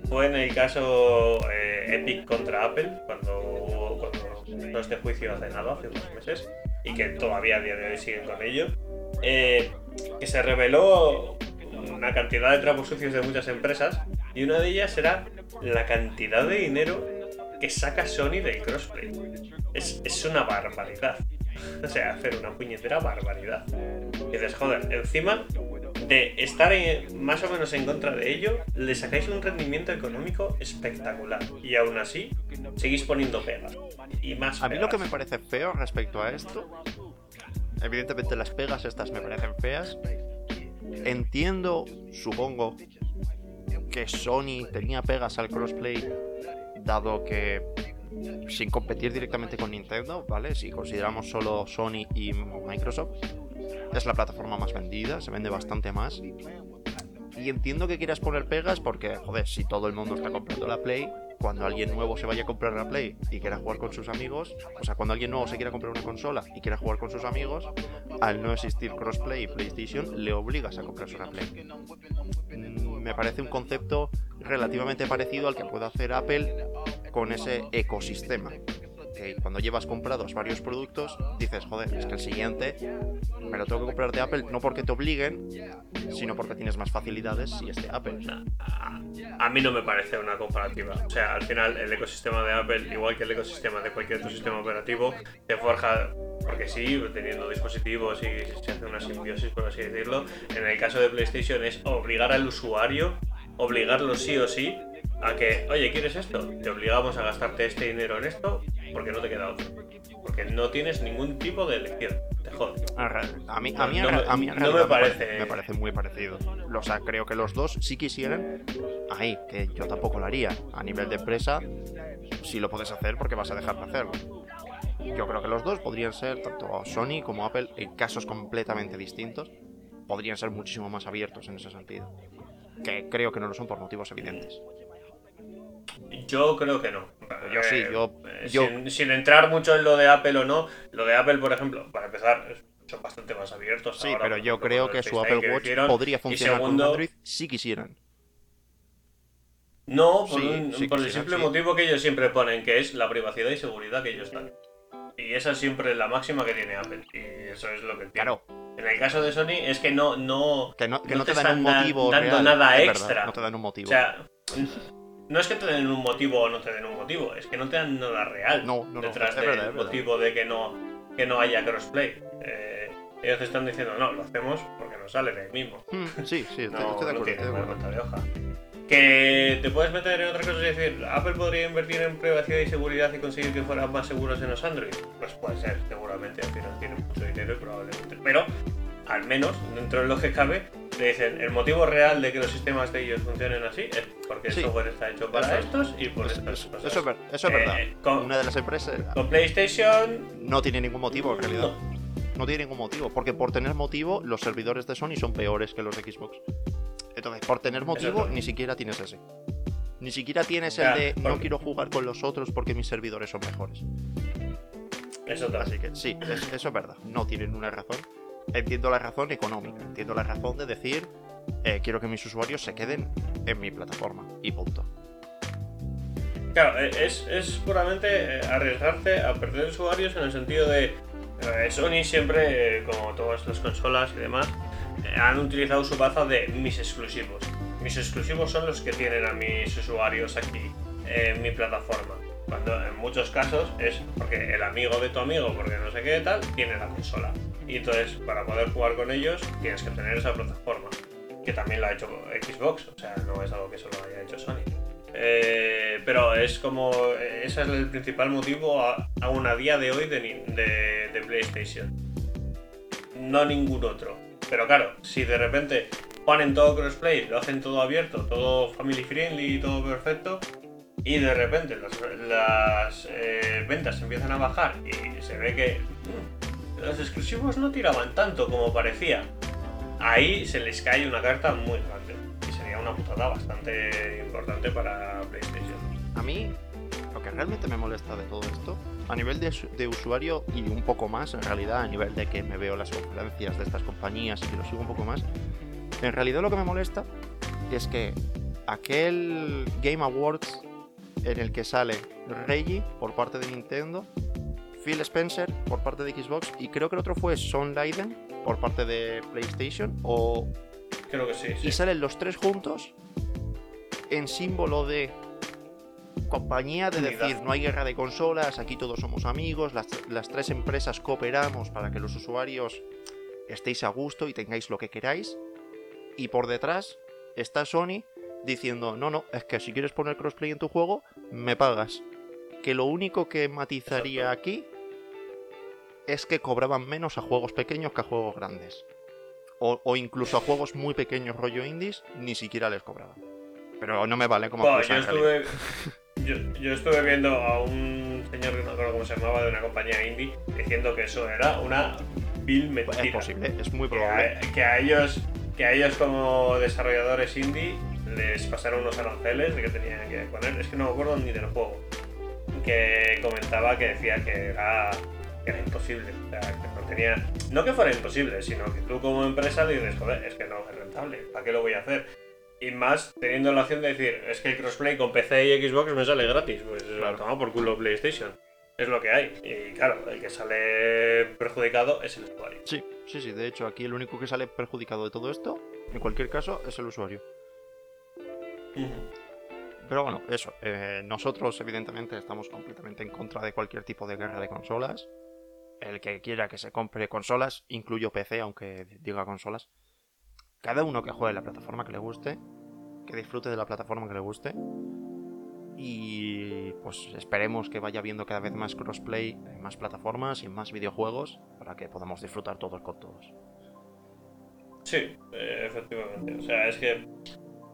fue en el caso eh, Epic contra Apple, cuando hubo cuando, este juicio hace nada, hace unos meses, y que todavía a día de hoy siguen con ello, eh, que se reveló una cantidad de trapos sucios de muchas empresas, y una de ellas era la cantidad de dinero que saca Sony del crossplay. Es, es una barbaridad. O sea, hacer una puñetera barbaridad. Y dices, joder, encima de estar más o menos en contra de ello, le sacáis un rendimiento económico espectacular. Y aún así, seguís poniendo pegas. Y más A mí lo que me parece feo respecto a esto, evidentemente las pegas estas me parecen feas. Entiendo, supongo, que Sony tenía pegas al crossplay, dado que sin competir directamente con Nintendo, ¿vale? Si consideramos solo Sony y Microsoft, es la plataforma más vendida, se vende bastante más. Y entiendo que quieras poner pegas porque, joder, si todo el mundo está comprando la Play, cuando alguien nuevo se vaya a comprar la Play y quiera jugar con sus amigos, o sea, cuando alguien nuevo se quiera comprar una consola y quiera jugar con sus amigos, al no existir crossplay y PlayStation, le obligas a comprarse una Play. Mm, me parece un concepto relativamente parecido al que puede hacer Apple con ese ecosistema cuando llevas comprados varios productos, dices, joder, es que el siguiente me lo tengo que comprar de Apple no porque te obliguen, sino porque tienes más facilidades si es de Apple. A, mí no me parece una comparativa. O sea, al final el ecosistema de Apple, igual que el ecosistema de cualquier otro sistema operativo, se forja porque sí, teniendo dispositivos y se hace una simbiosis, por así decirlo. En el caso de PlayStation es obligar al usuario, obligarlo sí o sí, a que, oye, ¿quieres esto? Te obligamos a gastarte este dinero en esto porque no te queda otro. Porque no tienes ningún tipo de elección. Te jode. A mí, a mí, a mí no me parece... me parece muy parecido. O sea, creo que los dos sí quisieran. Ahí, que yo tampoco lo haría. A nivel de empresa, sí lo puedes hacer porque vas a dejar de hacerlo. Yo creo que los dos podrían ser, tanto Sony como Apple, en casos completamente distintos, podrían ser muchísimo más abiertos en ese sentido. Que creo que no lo son por motivos evidentes. Yo creo que no. Yo sí, eh, yo, eh, Sin, entrar mucho en lo de Apple o no, lo de Apple, por ejemplo, para empezar, son bastante más abiertos. Sí, pero yo creo que su Apple Watch podría funcionar con Android si quisieran. No, por, el simple motivo que ellos siempre ponen, que es la privacidad y seguridad que ellos dan. Y esa es siempre la máxima que tiene Apple. Y eso es lo que tiene. Claro. En el caso de Sony es que no, no, que no, te, dan un motivo dando nada extra. no te dan un motivo. O sea, no es que te den un motivo o no te den un motivo, es que no te dan nada real no, no, detrás del motivo de que no, que no haya crossplay. Eh, ellos te están diciendo, no, lo hacemos porque nos sale de mismo. Hmm, sí, sí, estoy, estoy de acuerdo. No de hoja. Que te puedes meter en otra cosa y decir, Apple podría invertir en privacidad y seguridad y conseguir que fueran más seguros en los Android. Pues puede ser, seguramente, al final tiene mucho dinero y probablemente. Pero, al menos, dentro de lo que cabe, te dicen, el motivo real de que los sistemas de ellos funcionen así es porque el software está hecho para estos y por estas cosas. Eso es, eso es verdad. Eh, Una de las empresas... Con PlayStation... No tiene ningún motivo en realidad. No. tiene ningún motivo, porque por tener motivo los servidores de Sony son peores que los de Xbox. Entonces, por tener motivo, ni siquiera tienes ese. Ni siquiera tienes el de no quiero jugar con los otros porque mis servidores son mejores. Eso también. Así que sí, es- eso es verdad. No tienen una razón. Entiendo la razón económica. Entiendo la razón de decir eh, quiero que mis usuarios se queden en mi plataforma. Y punto. Claro, eh, es, puramente eh, arriesgarse a perder usuarios en el sentido de Sony siempre, como todas las consolas y demás, han utilizado su baza de mis exclusivos. Mis exclusivos son los que tienen a mis usuarios aquí en mi plataforma. Cuando en muchos casos es porque el amigo de tu amigo, porque no sé qué tal, tiene la consola. Y entonces para poder jugar con ellos tienes que tener esa plataforma. Que también lo ha hecho Xbox, o sea, no es algo que solo haya hecho Sony. Eh, pero es como. Ese es el principal motivo aún a día de hoy de, de- PlayStation. No ningún otro. Pero claro, si de repente ponen todo crossplay, lo hacen todo abierto, todo family friendly todo perfecto, y de repente las, eh, ventas empiezan a bajar y se ve que los exclusivos no tiraban tanto como parecía, ahí se les cae una carta muy grande. Y sería una putada bastante importante para PlayStation. A mí, lo que realmente me molesta de todo esto, a nivel de, de usuario y un poco más, en realidad, a nivel de que me veo las conferencias de estas compañías y que lo sigo un poco más, en realidad lo que me molesta es que aquel Game Awards en el que sale Reggie por parte de Nintendo, Phil Spencer por parte de Xbox y creo que el otro fue Son Leiden por parte de PlayStation o Creo que sí, sí. y salen los tres juntos en símbolo de compañía de Unidad. decir no hay guerra de consolas, aquí todos somos amigos, las, las tres empresas cooperamos para que los usuarios estéis a gusto y tengáis lo que queráis. Y por detrás está Sony diciendo, no, no, es que si quieres poner crossplay en tu juego, me pagas. Que lo único que matizaría aquí es que cobraban menos a juegos pequeños que a juegos grandes. O, o incluso a juegos muy pequeños rollo indies, ni siquiera les cobraban. Pero no me vale como Bueno, yo, estuve, yo, yo estuve viendo a un señor que no recuerdo cómo se llamaba de una compañía indie diciendo que eso era una vil mentira. Es posible, es muy que probable. a, que a ellos que a ellos como desarrolladores indie les pasaron unos aranceles de que tenían que poner es que no me acuerdo ni del juego que comentaba que decía que era, era imposible o sea que no tenía no que fuera imposible sino que tú como empresa dices joder es que no es rentable ¿para qué lo voy a hacer? y más teniendo la opción de decir es que el crossplay con PC y Xbox me sale gratis pues Claro. toma por culo PlayStation es lo que hay y claro el que sale perjudicado es el usuario Sí, sí, sí. De hecho, aquí el único que sale perjudicado de todo esto, en cualquier caso, es el usuario. Pero bueno, eso. eh, nosotros, evidentemente, estamos completamente en contra de cualquier tipo de guerra de consolas. El que quiera que se compre consolas, incluyo PC, aunque diga consolas. Cada uno que juegue la plataforma que le guste, que disfrute de la plataforma que le guste. Y pues esperemos que vaya viendo cada vez más crossplay en más plataformas y más videojuegos para que podamos disfrutar todos con todos. Sí, efectivamente. O sea, es que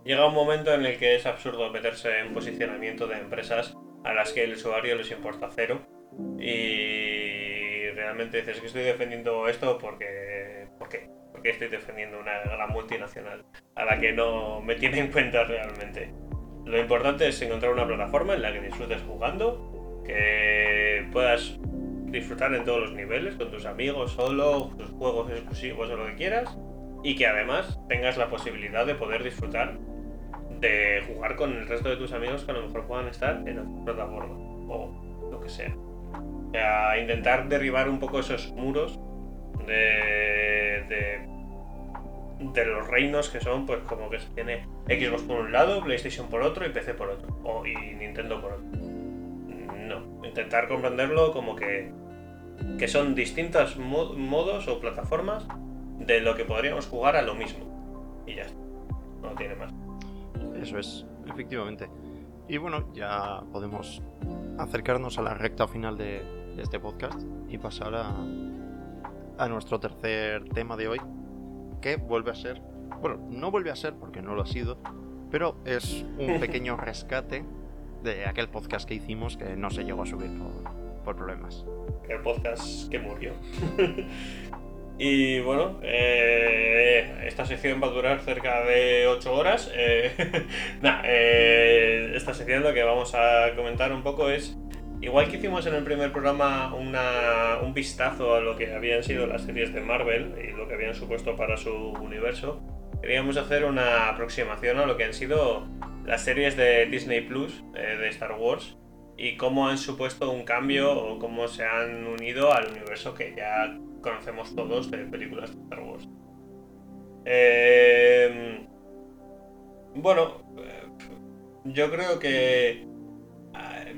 llega un momento en el que es absurdo meterse en posicionamiento de empresas a las que el usuario les importa cero. Y realmente dices que estoy defendiendo esto porque. ¿Por qué? Porque estoy defendiendo una gran multinacional a la que no me tiene en cuenta realmente. Lo importante es encontrar una plataforma en la que disfrutes jugando, que puedas disfrutar en todos los niveles, con tus amigos, solo, tus juegos exclusivos o lo que quieras, y que además tengas la posibilidad de poder disfrutar de jugar con el resto de tus amigos que a lo mejor puedan estar en otra plataforma o lo que sea. Sea, intentar derribar un poco esos muros de, de, de los reinos que son, pues como que se tiene Xbox por un lado, PlayStation por otro y PC por otro, o, y Nintendo por otro. No, intentar comprenderlo como que, que son distintos mo- modos o plataformas de lo que podríamos jugar a lo mismo. Y ya está. No tiene más. Eso es, efectivamente. Y bueno, ya podemos acercarnos a la recta final de este podcast y pasar a, a nuestro tercer tema de hoy, que vuelve a ser, bueno, no vuelve a ser porque no lo ha sido, pero es un pequeño rescate de aquel podcast que hicimos que no se llegó a subir por, por problemas. El podcast que murió. Y bueno, eh, esta sección va a durar cerca de 8 horas. Eh, nah, eh, esta sección lo que vamos a comentar un poco es, igual que hicimos en el primer programa un vistazo a lo que habían sido las series de Marvel y lo que habían supuesto para su universo, queríamos hacer una aproximación a lo que han sido las series de Disney Plus de Star Wars y cómo han supuesto un cambio o cómo se han unido al universo que ya conocemos todos de películas de Star Wars. Eh, bueno, eh, yo creo que eh,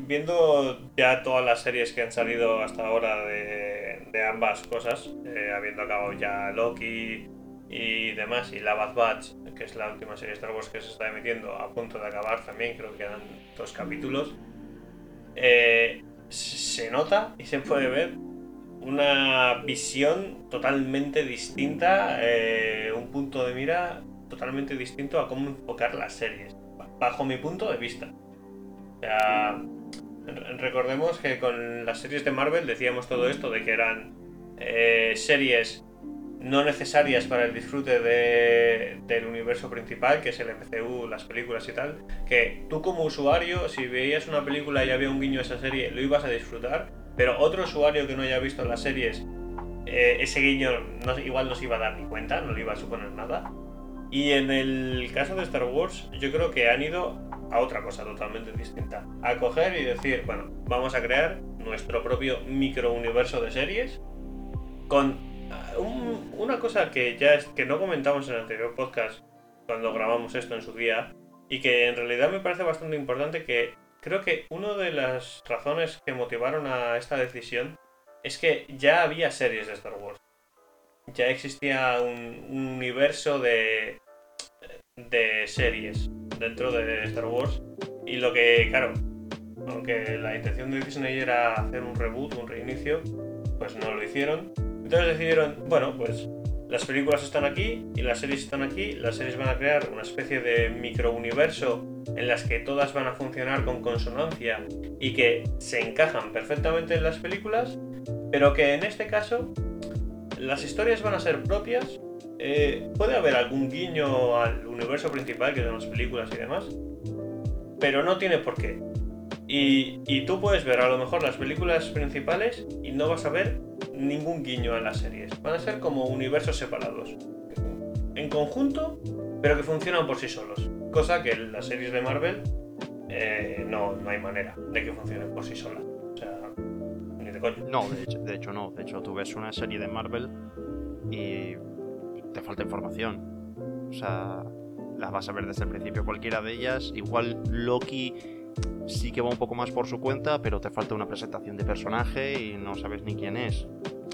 viendo ya todas las series que han salido hasta ahora de, ambas cosas, habiendo acabado ya Loki y demás, y la Bad Batch, que es la última serie de Star Wars que se está emitiendo, a punto de acabar también, creo que quedan dos capítulos. Eh, se nota y se puede ver una visión totalmente distinta, eh, un punto de mira totalmente distinto a cómo enfocar las series, bajo mi punto de vista. O sea, recordemos que con las series de Marvel decíamos todo esto de que eran eh, series no necesarias para el disfrute del universo principal, que es el MCU, las películas y tal, que tú como usuario, si veías una película y había un guiño a esa serie, lo ibas a disfrutar, pero otro usuario que no haya visto las series, eh, ese guiño no, igual no se iba a dar ni cuenta, no le iba a suponer nada. Y en el caso de Star Wars, yo creo que han ido a otra cosa totalmente distinta. A coger y decir, bueno, vamos a crear nuestro propio microuniverso de series con una cosa que ya es, que no comentamos en el anterior podcast cuando grabamos esto en su día y que en realidad me parece bastante importante que creo que una de las razones que motivaron a esta decisión es que ya había series de Star Wars. Ya existía un, universo de, de series dentro de Star Wars y lo que, claro, aunque la intención de Disney era hacer un reboot, un reinicio, pues no lo hicieron entonces decidieron, bueno, pues las películas están aquí y las series están aquí. Las series van a crear una especie de microuniverso en las que todas van a funcionar con consonancia y que se encajan perfectamente en las películas, pero que en este caso las historias van a ser propias. Eh, puede haber algún guiño al universo principal, que son las películas y demás, pero no tiene por qué. Y, y tú puedes ver a lo mejor las películas principales y no vas a ver ningún guiño a las series. Van a ser como universos separados. En conjunto, pero que funcionan por sí solos. Cosa que en las series de Marvel eh, no, no hay manera de que funcionen por sí solas. O sea, ni de coño. No, de hecho, de hecho no. De hecho, tú ves una serie de Marvel y te falta información. O sea, las vas a ver desde el principio cualquiera de ellas. Igual Loki sí que va un poco más por su cuenta, pero te falta una presentación de personaje y no sabes ni quién es.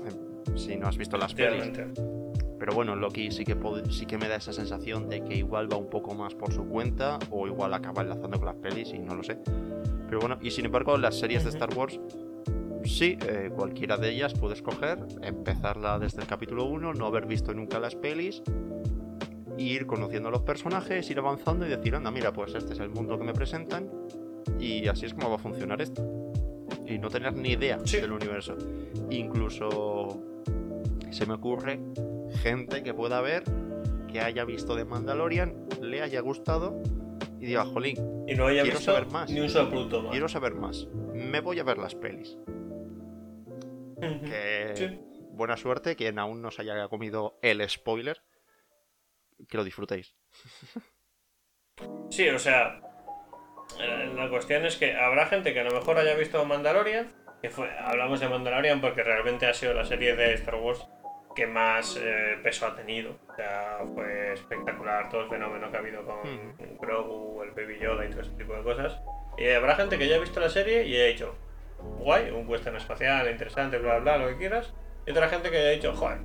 Eh, si no has visto las pelis. Pero bueno, Loki sí que, sí que me da esa sensación de que igual va un poco más por su cuenta o igual acaba enlazando con las pelis y no lo sé. Pero bueno, y sin embargo las series de Star Wars, sí, eh, cualquiera de ellas puedes coger, empezarla desde el capítulo 1, no haber visto nunca las pelis, ir conociendo a los personajes, ir avanzando y decir, anda, mira, pues este es el mundo que me presentan y así es como va a funcionar esto. Y no tener ni idea del universo. Incluso se me ocurre gente que pueda ver, que haya visto de Mandalorian, le haya gustado y diga, jolín, y no haya quiero saber más. Ni un solo producto más. Quiero saber más. Me voy a ver las pelis. Que buena suerte quien aún no se haya comido el spoiler. Que lo disfrutéis. Sí, o sea, eh, la cuestión es que habrá gente que a lo mejor haya visto Mandalorian, que fue, hablamos de Mandalorian porque realmente ha sido la serie de Star Wars que más eh, peso ha tenido. O sea, fue espectacular todo el fenómeno que ha habido con. Grogu, el Baby Yoda y todo este tipo de cosas. Y habrá gente que haya visto la serie y haya dicho, guay, un western espacial, interesante, bla, bla, lo que quieras. Y otra gente que haya dicho, joder,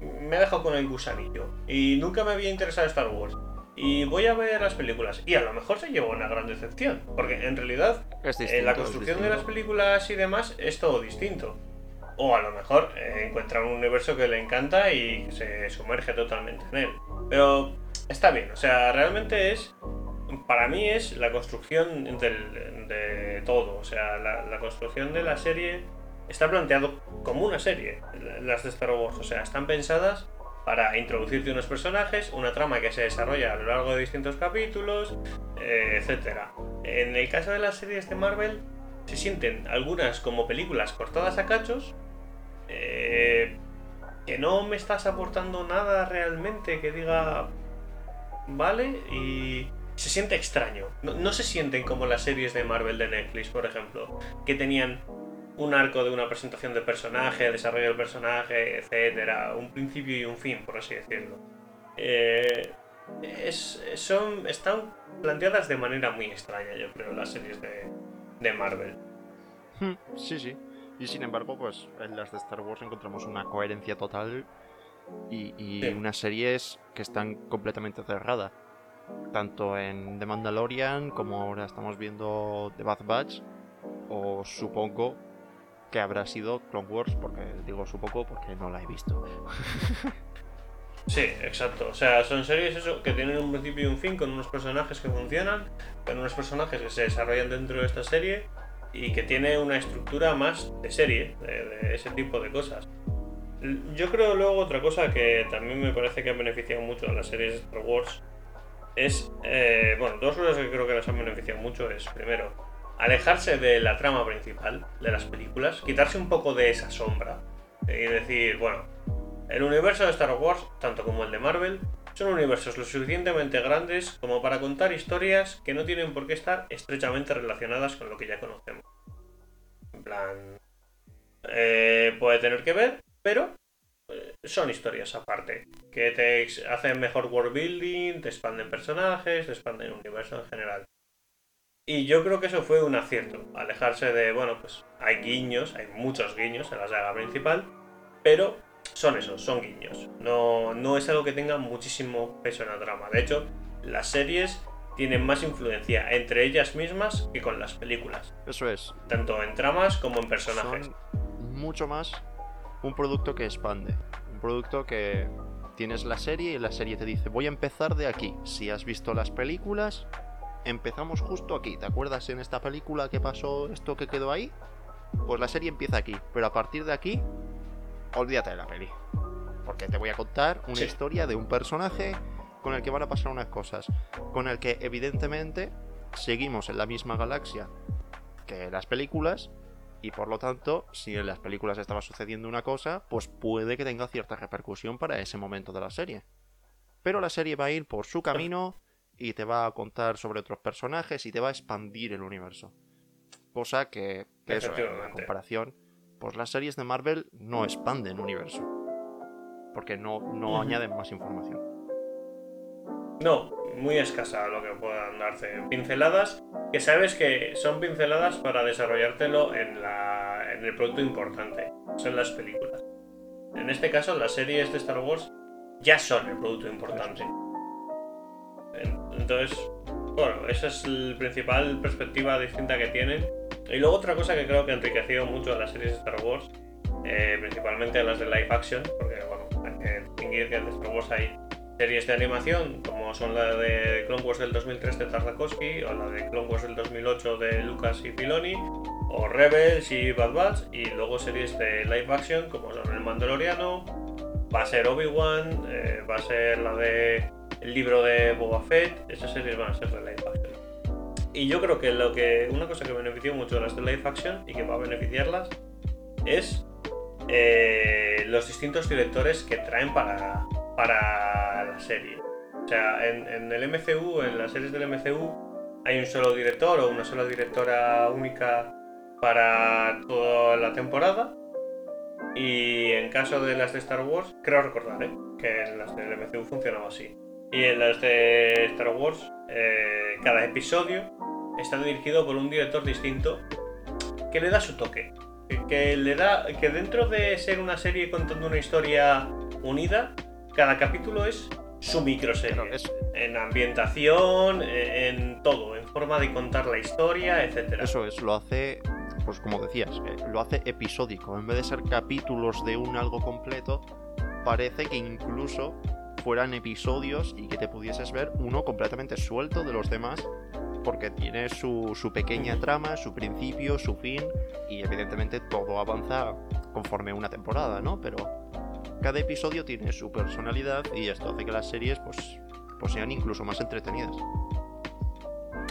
me ha dejado con el gusanillo. Y nunca me había interesado Star Wars y voy a ver las películas. Y a lo mejor se lleva una gran decepción, porque en realidad eh, la construcción de las películas y demás es todo distinto. O a lo mejor eh, encuentra un universo que le encanta y se sumerge totalmente en él. Pero está bien, o sea, realmente es, para mí es la construcción de todo, o sea, la, construcción de la serie está planteado como una serie, las de Star Wars. O sea, están pensadas para introducirte unos personajes, una trama que se desarrolla a lo largo de distintos capítulos, eh, etc. En el caso de las series de Marvel, se sienten algunas como películas cortadas a cachos, eh, que no me estás aportando nada realmente que diga, vale, y se siente extraño. No, se sienten como las series de Marvel de Netflix, por ejemplo, que tenían un arco de una presentación de personaje, desarrollo del personaje, etcétera, un principio y un fin, por así decirlo. Eh, son, están planteadas de manera muy extraña, yo creo, las series de, de Marvel. Hmm, sí, sí. Y sin embargo, pues en las de Star Wars encontramos una coherencia total y, unas series que están completamente cerradas. Tanto en The Mandalorian como ahora estamos viendo The Bad Batch. O supongo que habrá sido Clone Wars, porque digo supongo porque no la he visto. Sí, exacto. O sea, son series eso, que tienen un principio y un fin con unos personajes que funcionan, con unos personajes que se desarrollan dentro de esta serie y que tiene una estructura más de serie, de, ese tipo de cosas. Yo creo luego otra cosa que también me parece que ha beneficiado mucho a las series de Star Wars es, eh, bueno, dos cosas que creo que las han beneficiado mucho es, primero, alejarse de la trama principal de las películas, quitarse un poco de esa sombra y decir, bueno, el universo de Star Wars, tanto como el de Marvel, son universos lo suficientemente grandes como para contar historias que no tienen por qué estar estrechamente relacionadas con lo que ya conocemos. En plan... Eh, puede tener que ver, pero son historias aparte, que te hacen mejor world building, te expanden personajes, te expanden el universo en general. Y yo creo que eso fue un acierto, alejarse de, bueno, pues hay guiños, hay muchos guiños en la saga principal, pero son esos, son guiños. No, no es algo que tenga muchísimo peso en la trama. De hecho, las series tienen más influencia entre ellas mismas que con las películas. Eso es. Tanto en tramas como en personajes. mucho más un producto que expande. Un producto que tienes la serie y la serie te dice, voy a empezar de aquí. Si has visto las películas, empezamos justo aquí. ¿Te acuerdas en esta película que pasó esto que quedó ahí? Pues la serie empieza aquí. Pero a partir de aquí olvídate de la peli. Porque te voy a contar una historia de un personaje con el que van a pasar unas cosas. Con el que evidentemente seguimos en la misma galaxia que las películas. Y por lo tanto, si en las películas estaba sucediendo una cosa, pues puede que tenga cierta repercusión para ese momento de la serie. Pero la serie va a ir por su camino y te va a contar sobre otros personajes y te va a expandir el universo. Cosa que, eso, en comparación, pues las series de Marvel no expanden universo. Porque no, no añaden más información. No, muy escasa lo que puedan darse. Pinceladas que sabes que son pinceladas para desarrollártelo en, en el producto importante. Son las películas. En este caso, las series de Star Wars ya son el producto importante. Entonces, bueno, esa es la principal perspectiva distinta que tienen y luego otra cosa que creo que ha enriquecido mucho a las series de Star Wars, eh, principalmente a las de live action, porque bueno, hay que distinguir que en Star Wars hay series de animación, como son la de Clone Wars del 2003 de Tartakovsky, o la de Clone Wars del 2008 de Lucas y Filoni, o Rebels y Bad Batch, y luego series de live action, como son El Mandaloriano, va a ser Obi-Wan, eh, va a ser la de el libro de Boba Fett, esas series van a ser de live action. Y yo creo que lo que una cosa que benefició mucho a las de live action y que va a beneficiarlas es eh, los distintos directores que traen para, para la serie. O sea, en, el MCU, en las series del MCU, hay un solo director o una sola directora única para toda la temporada. Y en caso de las de Star Wars, creo recordar ¿eh? que en las del MCU funcionaba así. Y en las de Star Wars, eh, cada episodio está dirigido por un director distinto que le da su toque. Que, le da. que dentro de ser una serie contando una historia unida, cada capítulo es su microserie. En ambientación, en, todo, en forma de contar la historia, etc. Eso es, lo hace, pues como decías, eh, lo hace episódico. En vez de ser capítulos de un algo completo, parece que incluso fueran episodios y que te pudieses ver uno completamente suelto de los demás porque tiene su, su pequeña trama, su principio, su fin, y evidentemente todo avanza conforme una temporada, ¿no? Pero cada episodio tiene su personalidad y esto hace que las series pues, pues sean incluso más entretenidas.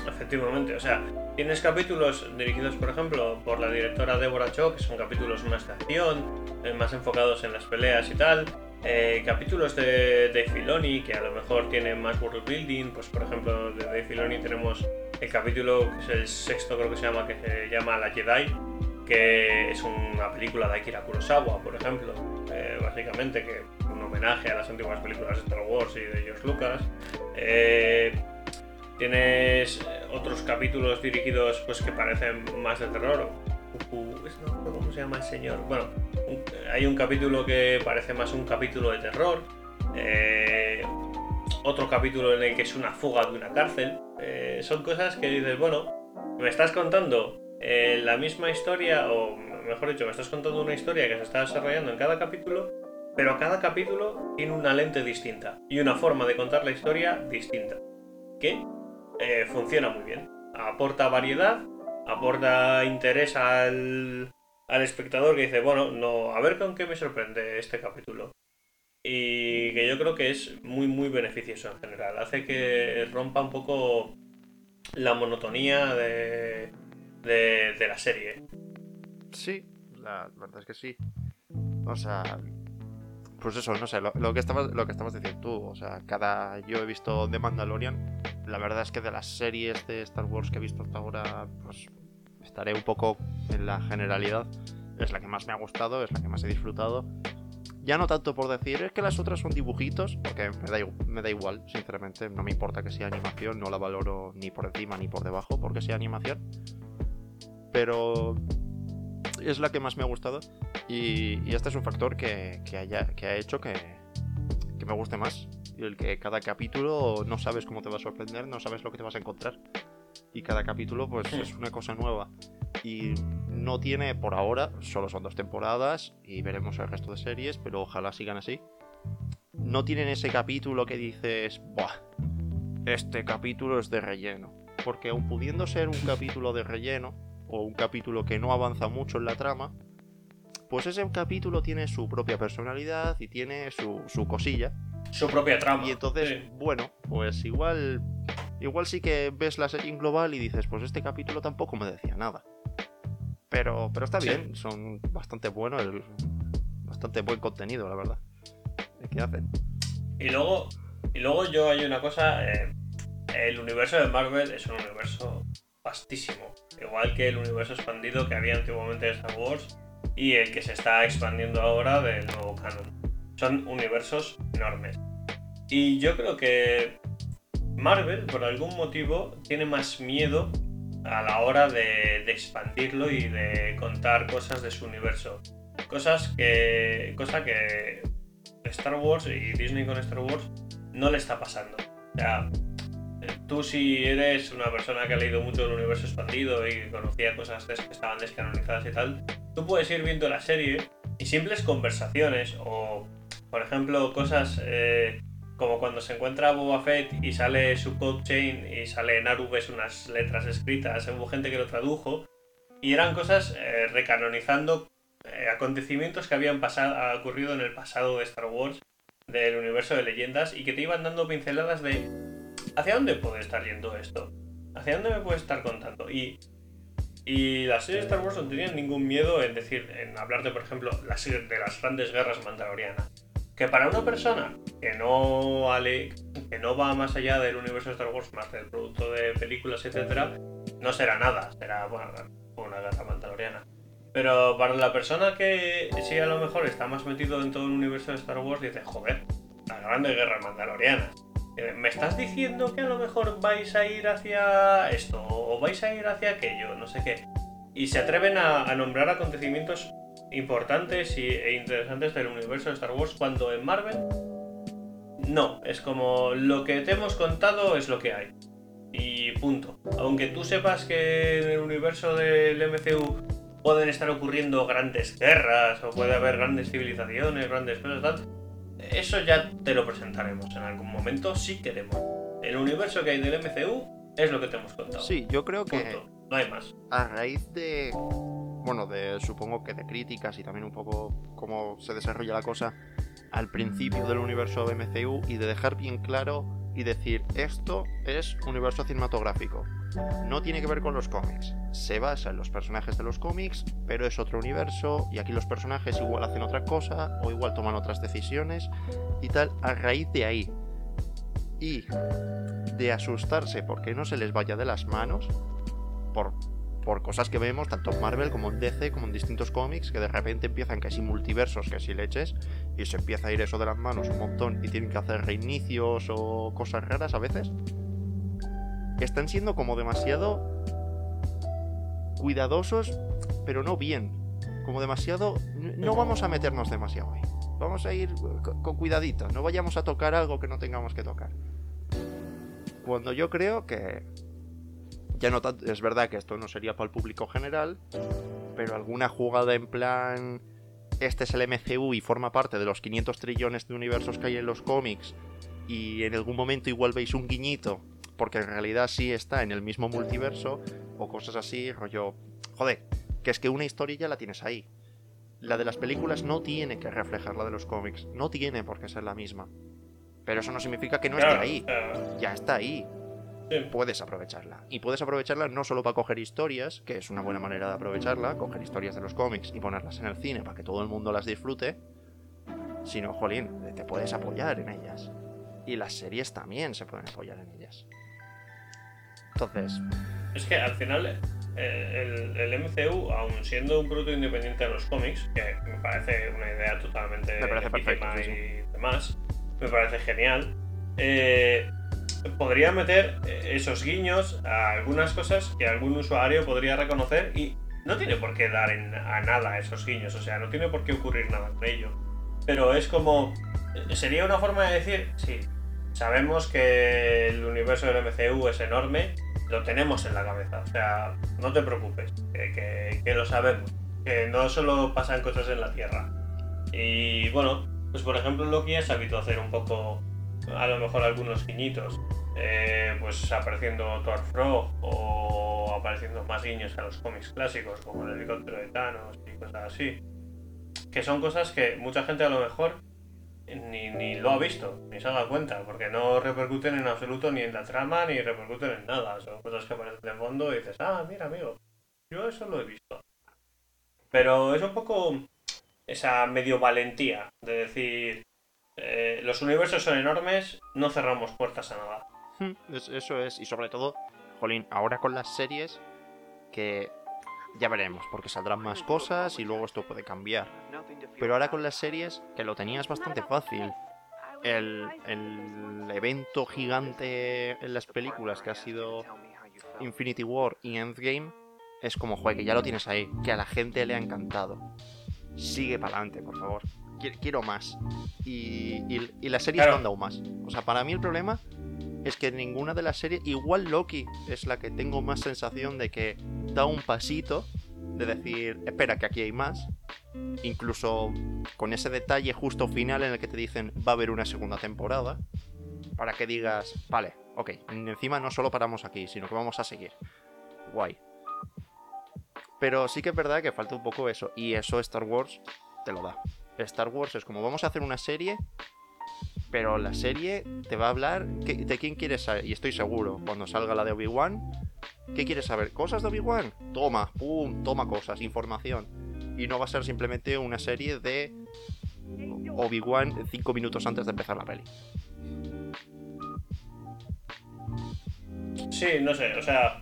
Efectivamente, o sea, tienes capítulos dirigidos, por ejemplo, por la directora Deborah Cho, que son capítulos más de acción, eh, más enfocados en las peleas y tal. Eh, capítulos de Dave Filoni, que a lo mejor tienen más world building, pues por ejemplo, de Dave Filoni tenemos el capítulo que es el sexto, creo que se llama, que se llama La Jedi, que es una película de Akira Kurosawa, por ejemplo, eh, básicamente, que un homenaje a las antiguas películas de Star Wars y de George Lucas. Eh, tienes otros capítulos dirigidos pues que parecen más de terror. ¿Cómo se llama el señor? Bueno, hay un capítulo que parece más un capítulo de terror. Eh, otro capítulo en el que es una fuga de una cárcel. son cosas que dices, bueno, me estás contando eh, la misma historia, o mejor dicho, me estás contando una historia que se está desarrollando en cada capítulo, pero cada capítulo tiene una lente distinta y una forma de contar la historia distinta, que eh, funciona muy bien. Aporta variedad, aporta interés al, al espectador que dice, bueno, no, a ver con qué me sorprende este capítulo. Y que yo creo que es muy, muy beneficioso en general. Hace que rompa un poco la monotonía de, de, la serie. Sí, la verdad es que sí. O sea, pues eso, no sé, lo, que estabas, lo que estabas diciendo tú, o sea, cada. Yo he visto The Mandalorian. La verdad es que de las series de Star Wars que he visto hasta ahora, pues estaré un poco en la generalidad. Es la que más me ha gustado, es la que más he disfrutado. Ya no tanto por decir, es que las otras son dibujitos, porque me da, me da igual, sinceramente. No me importa que sea animación, no la valoro ni por encima ni por debajo porque sea animación pero es la que más me ha gustado y, este es un factor que, haya, que ha hecho que, me guste más. Y el que cada capítulo no sabes cómo te va a sorprender, no sabes lo que te vas a encontrar. Y cada capítulo pues es una cosa nueva. Y no tiene por ahora, solo son dos temporadas y veremos el resto de series, pero ojalá sigan así. No tienen ese capítulo que dices, Buah, este capítulo es de relleno. Porque aun pudiendo ser un capítulo de relleno, o un capítulo que no avanza mucho en la trama, pues ese capítulo tiene su propia personalidad y tiene su, su cosilla. Su propia trama. Y entonces, bueno, pues igual, igual sí que ves la serie en global y dices, pues este capítulo tampoco me decía nada. Pero, pero está bien, son bastante buenos, bastante buen contenido, la verdad. ¿Qué hacen? Y luego, y luego yo hay una cosa, eh, el universo de Marvel es un universo vastísimo igual que el universo expandido que había antiguamente de Star Wars y el que se está expandiendo ahora del nuevo canon. Son universos enormes. Y yo creo que Marvel, por algún motivo, tiene más miedo a la hora de, expandirlo y de contar cosas de su universo. Cosas que. cosa que Star Wars y Disney con Star Wars no le está pasando. O sea, tú si eres una persona que ha leído mucho del universo expandido y conocía cosas que estaban descanonizadas y tal, tú puedes ir viendo la serie y simples conversaciones o, por ejemplo, cosas eh, como cuando se encuentra Boba Fett y sale su code chain y sale en Arubes unas letras escritas, hubo gente que lo tradujo y eran cosas eh, recanonizando eh, acontecimientos que habían pasado, ocurrido en el pasado de Star Wars, del universo de leyendas y que te iban dando pinceladas de ¿hacia dónde puede estar yendo esto? ¿Hacia dónde me puede estar contando? Y, y la serie de Star Wars no tenía ningún miedo en decir, en hablarte, por ejemplo, de las grandes guerras mandalorianas. Que para una persona que no, ale, que no va más allá del universo de Star Wars, más del producto de películas, etc., no será nada, será bueno, una guerra mandaloriana. Pero para la persona que sí a lo mejor está más metido en todo el universo de Star Wars, dice, joder, las grandes guerras mandalorianas. Eh, ¿Me estás diciendo que a lo mejor vais a ir hacia esto o vais a ir hacia aquello? No sé qué. Y se atreven a, nombrar acontecimientos importantes y, e interesantes del universo de Star Wars cuando en Marvel no, es como lo que te hemos contado es lo que hay. Y punto. Aunque tú sepas que en el universo del MCU pueden estar ocurriendo grandes guerras o puede haber grandes civilizaciones, grandes cosas tal, eso ya te lo presentaremos en algún momento si queremos. El universo que hay del MCU Es lo que te hemos contado. Sí, yo creo que Punto. No hay más. a raíz de, bueno, de supongo que de críticas y también un poco cómo se desarrolla la cosa al principio del universo MCU y de dejar bien claro y decir esto es universo cinematográfico. No tiene que ver con los cómics. Se basa en los personajes de los cómics, pero es otro universo y aquí los personajes igual hacen otra cosa o igual toman otras decisiones y tal a raíz de ahí. Y de asustarse porque no se les vaya de las manos por, por cosas que vemos tanto en Marvel como en DC como en distintos cómics que de repente empiezan que si multiversos, que si leches y se empieza a ir eso de las manos un montón y tienen que hacer reinicios o cosas raras a veces. Están siendo como demasiado cuidadosos, pero no bien. Como demasiado... No vamos a meternos demasiado ahí. Vamos a ir co- con cuidadito. No vayamos a tocar algo que no tengamos que tocar. Cuando yo creo que... Ya no tanto- es verdad que esto no sería para el público general, pero alguna jugada en plan este es el MCU y forma parte de los 500 trillones de universos que hay en los cómics y en algún momento igual veis un guiñito porque en realidad sí está en el mismo multiverso o cosas así, rollo, joder, que es que una historia ya la tienes ahí. La de las películas no tiene que reflejar la de los cómics, no tiene por qué ser la misma. Pero eso no significa que no esté ahí, ya está ahí sí. puedes aprovecharla. Y puedes aprovecharla no solo para coger historias, que es una buena manera de aprovecharla, coger historias de los cómics y ponerlas en el cine para que todo el mundo las disfrute, sino, jolín, te puedes apoyar en ellas. Y las series también se pueden apoyar en ellas. Entonces, Es que al final eh, el, el MCU, aun siendo un producto independiente de los cómics, que me parece una idea totalmente Me parece perfecto, sí, y demás, me parece genial, eh, podría meter eh, esos guiños a algunas cosas que algún usuario podría reconocer y no tiene por qué dar en- a nada esos guiños, o sea, no tiene por qué ocurrir nada con ello. Pero es como... eh, Sería una forma de decir, sí, sabemos que el universo del MCU es enorme, lo tenemos en la cabeza. O sea, no te preocupes, que, que- que lo sabemos. Que no solo pasan cosas en la Tierra. Y bueno, pues por ejemplo Loki es habituado a hacer un poco, a lo mejor algunos guiñitos. eh, pues apareciendo Thor Frog o apareciendo más guiños a los cómics clásicos como el helicóptero de Thanos y cosas así. Que son cosas que mucha gente a lo mejor ni, ni lo ha visto, ni se ha dado cuenta, porque no repercuten en absoluto ni en la trama, ni repercuten en nada. Son cosas que aparecen de fondo y dices, ah, mira, amigo, yo eso lo he visto. Pero es un poco esa medio valentía de decir, eh, los universos son enormes, no cerramos puertas a nada. Hmm, es- eso es. Y sobre todo, jolín, ahora con las series, que ya veremos, porque saldrán más cosas y luego esto puede cambiar. Pero ahora con las series, que lo tenías bastante fácil. El, el evento gigante en las películas que ha sido Infinity War y Endgame es como, joder, que ya lo tienes ahí, que a la gente le ha encantado. Sigue para adelante, por favor. Qui- Quiero más. Y, y, y las series Claro. no han dado más. O sea, para mí el problema es que ninguna de las series, igual Loki es la que tengo más sensación de que da un pasito de decir, espera, que aquí hay más. Incluso con ese detalle justo final en el que te dicen va a haber una segunda temporada. Para que digas, vale, ok, encima no solo paramos aquí, sino que vamos a seguir. Guay. Pero sí que es verdad que falta un poco eso. Y eso Star Wars te lo da. Star Wars es como vamos a hacer una serie, pero la serie te va a hablar de quién quieres saber. Y estoy seguro, cuando salga la de Obi-Wan, ¿qué quieres saber? ¿Cosas de Obi-Wan? Toma, pum, toma cosas, información. Y no va a ser simplemente una serie de Obi-Wan cinco minutos antes de empezar la peli. Sí, no sé, o sea.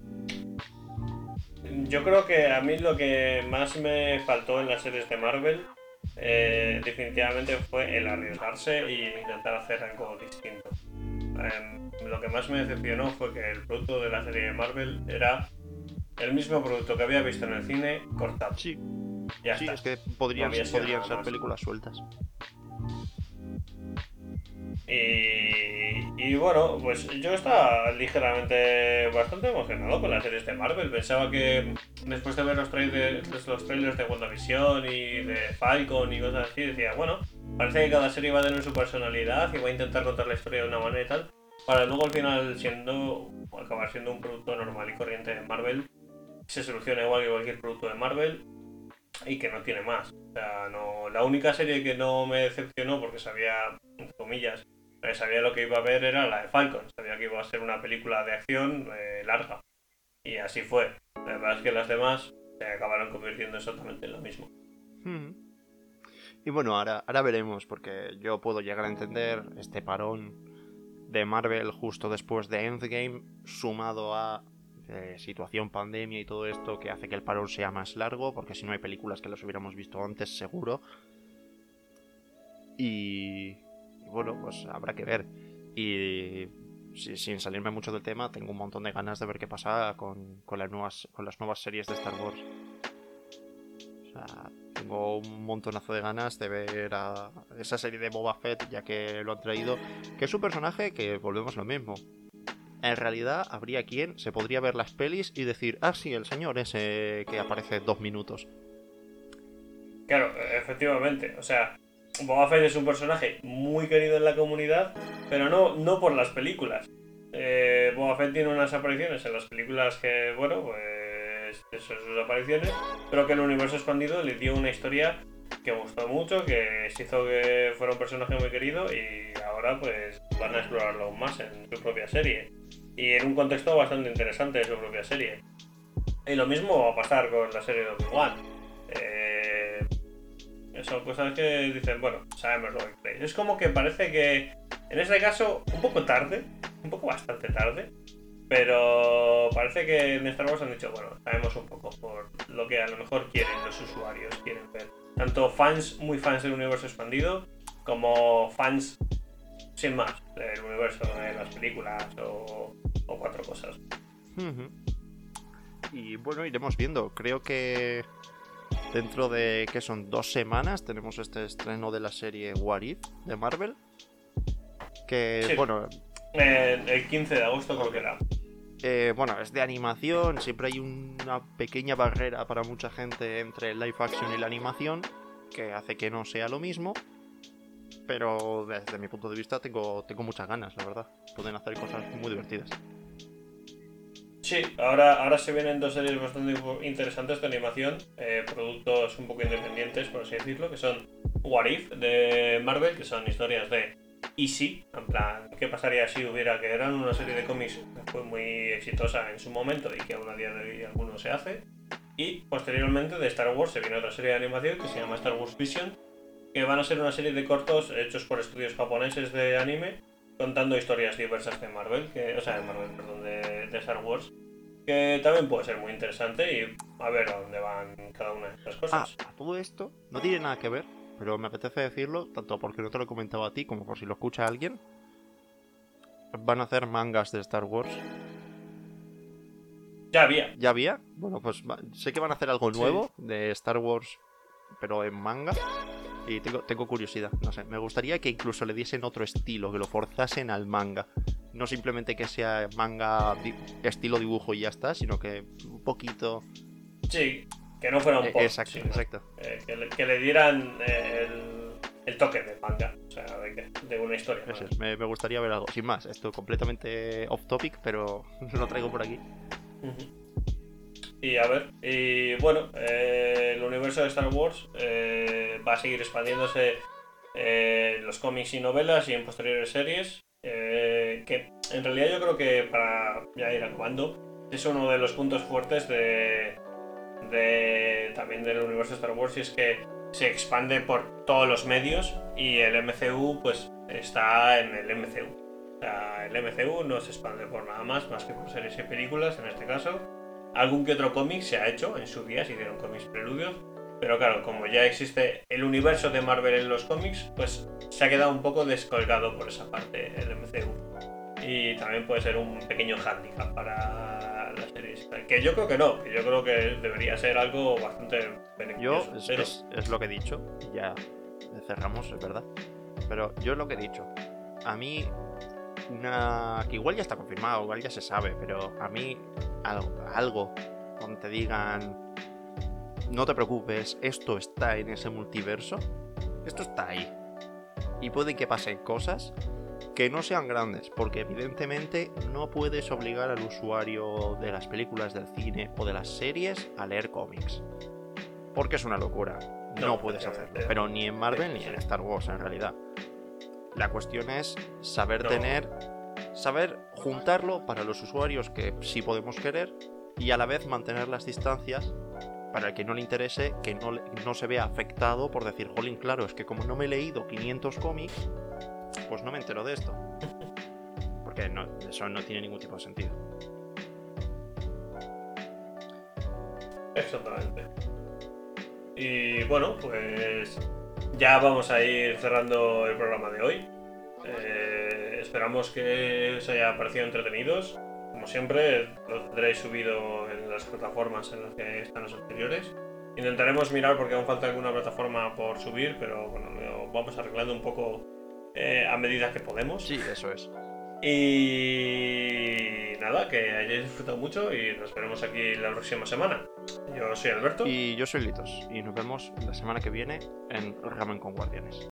Yo creo que a mí lo que más me faltó en las series de Marvel eh, definitivamente fue el arriesgarse e intentar hacer algo distinto. Em, lo que más me decepcionó fue que el producto de la serie de Marvel era el mismo producto que había visto en el cine cortado. Sí, Ya sí, está. es que podrían, No podrían ser películas sueltas. Y, y bueno, pues yo estaba ligeramente bastante emocionado con las series de Marvel. Pensaba que después de ver los trailers, los trailers de WandaVision y de Falcon y cosas así, decía, bueno, parece que cada serie va a tener su personalidad y va a intentar contar la historia de una manera y tal. para luego al final siendo acabar siendo un producto normal y corriente de Marvel, se soluciona igual que cualquier producto de Marvel y que no tiene más. O sea, no, la única serie que no me decepcionó porque sabía, entre comillas, sabía lo que iba a ver era la de Falcon, sabía que iba a ser una película de acción eh, larga. Y así fue. La verdad es que las demás se acabaron convirtiendo exactamente en lo mismo. Hmm. Y bueno, ahora, ahora veremos, porque yo puedo llegar a entender este parón de Marvel justo después de Endgame, sumado a eh, situación pandemia y todo esto que hace que el parón sea más largo, porque si no hay películas que las hubiéramos visto antes, seguro. Y, bueno, pues habrá que ver. Y sin salirme mucho del tema, tengo un montón de ganas de ver qué pasa con, con, las, nuevas, con las nuevas series de Star Wars. O sea, tengo un montonazo de ganas de ver a esa serie de Boba Fett, ya que lo han traído, que es un personaje que volvemos lo mismo. En realidad, habría quien se podría ver las pelis y decir, ah, sí, el señor ese que aparece dos minutos. Claro, efectivamente. O sea, Boba Fett es un personaje muy querido en la comunidad, pero no, no por las películas. Eh, Boba Fett tiene unas apariciones en las películas que, bueno, pues son sus apariciones, pero que en el universo expandido le dio una historia que gustó mucho, que se hizo que fuera un personaje muy querido y ahora pues van a explorarlo aún más en su propia serie. Y en un contexto bastante interesante de su propia serie. Y lo mismo va a pasar con la serie de Obi-Wan. Eh, son cosas que dicen, bueno, sabemos lo que Es como que parece que, en este caso, un poco tarde, un poco bastante tarde, pero parece que en Star Wars han dicho, bueno, sabemos un poco por lo que a lo mejor quieren los usuarios, quieren ver. Tanto fans, muy fans del universo expandido, como fans sin más del universo de las películas o, cuatro cosas. Y bueno, iremos viendo. Creo que dentro de que son dos semanas tenemos este estreno de la serie What If de Marvel. Que bueno. el 15 de agosto creo que era. Eh, bueno, es de animación, siempre hay una pequeña barrera para mucha gente entre el live action y la animación, que hace que no sea lo mismo. Pero desde mi punto de vista tengo, tengo muchas ganas, la verdad. Pueden hacer cosas muy divertidas. Sí, ahora, ahora se vienen dos series bastante interesantes de animación, eh, productos un poco independientes, por así decirlo, que son What If de Marvel, que son historias de Easy, en plan, ¿qué pasaría si hubiera que eran una serie de cómics que fue muy exitosa en su momento y que aún a día de hoy alguno se hace? Y posteriormente de Star Wars se viene otra serie de animación que se llama Star Wars Vision, que van a ser una serie de cortos hechos por estudios japoneses de anime, contando historias diversas de Marvel, que, o sea, de Marvel, perdón, de, Star Wars, que también puede ser muy interesante y a ver a dónde van cada una de estas cosas. Ah, todo esto no tiene nada que ver, pero me apetece decirlo, tanto porque no te lo he comentado a ti como por si lo escucha alguien. Van a hacer mangas de Star Wars. Ya había. ¿Ya había? Bueno, pues sé que van a hacer algo nuevo de Star Wars, pero en manga. Y tengo, tengo curiosidad, no sé, me gustaría que incluso le diesen otro estilo, que lo forzasen al manga. No simplemente que sea manga estilo dibujo y ya está, sino que un poquito... Sí, que no fuera un e, poco. Exacto, exacto. Eh, que, le, dieran eh, el, toque de manga, o sea, de, una historia. me, gustaría ver algo. Sin más, esto completamente off topic, pero lo traigo por aquí. Y a ver, y bueno, eh, el universo de Star Wars eh, va a seguir expandiéndose eh, en los cómics y novelas y en posteriores series. que en realidad yo creo que para ya ir acabando, es uno de los puntos fuertes de, de también del universo de Star Wars y es que se expande por todos los medios y el MCU pues está en el MCU. O sea, el MCU no se expande por nada más, más que por series y películas en este caso Algún que otro cómic se ha hecho en su día, se hicieron cómics preludios, pero claro, como ya existe el universo de Marvel en los cómics, pues se ha quedado un poco descolgado por esa parte el MCU. Y también puede ser un pequeño hándicap para las series. Que yo creo que no, que yo creo que debería ser algo bastante beneficioso. Yo, es, es, lo que he dicho, ya cerramos, es verdad. Pero yo es lo que he dicho. A mí una que igual ya está confirmado, igual ya se sabe, pero a mí algo, algo donde te digan, no te preocupes, esto está en ese multiverso, esto está ahí. Y puede que pasen cosas, que no sean grandes, porque evidentemente no puedes obligar al usuario de las películas del cine o de las series a leer cómics. Porque es una locura. No, No, puedes hacerlo. efectivamente. Pero ni en Marvel ni en Star Wars en realidad. La cuestión es saber No. tener, saber juntarlo para los usuarios que sí podemos querer y a la vez mantener las distancias para el que no le interese, que no, no se vea afectado por decir, jolín, claro, es que como no me he leído 500 cómics, pues no me entero de esto. Porque no, eso no tiene ningún tipo de sentido. Exactamente. Y bueno, pues ya vamos a ir cerrando el programa de hoy. Eh, esperamos que os haya parecido entretenidos. Como siempre, lo tendréis subido en las plataformas en las que están los anteriores. Intentaremos mirar porque aún falta alguna plataforma por subir, pero bueno, lo vamos arreglando un poco eh, a medida que podemos. Sí, eso es. Y nada, que hayáis disfrutado mucho y nos veremos aquí la próxima semana. Yo soy Alberto. Y yo soy Litos, y nos vemos la semana que viene en Ramen con Guardianes.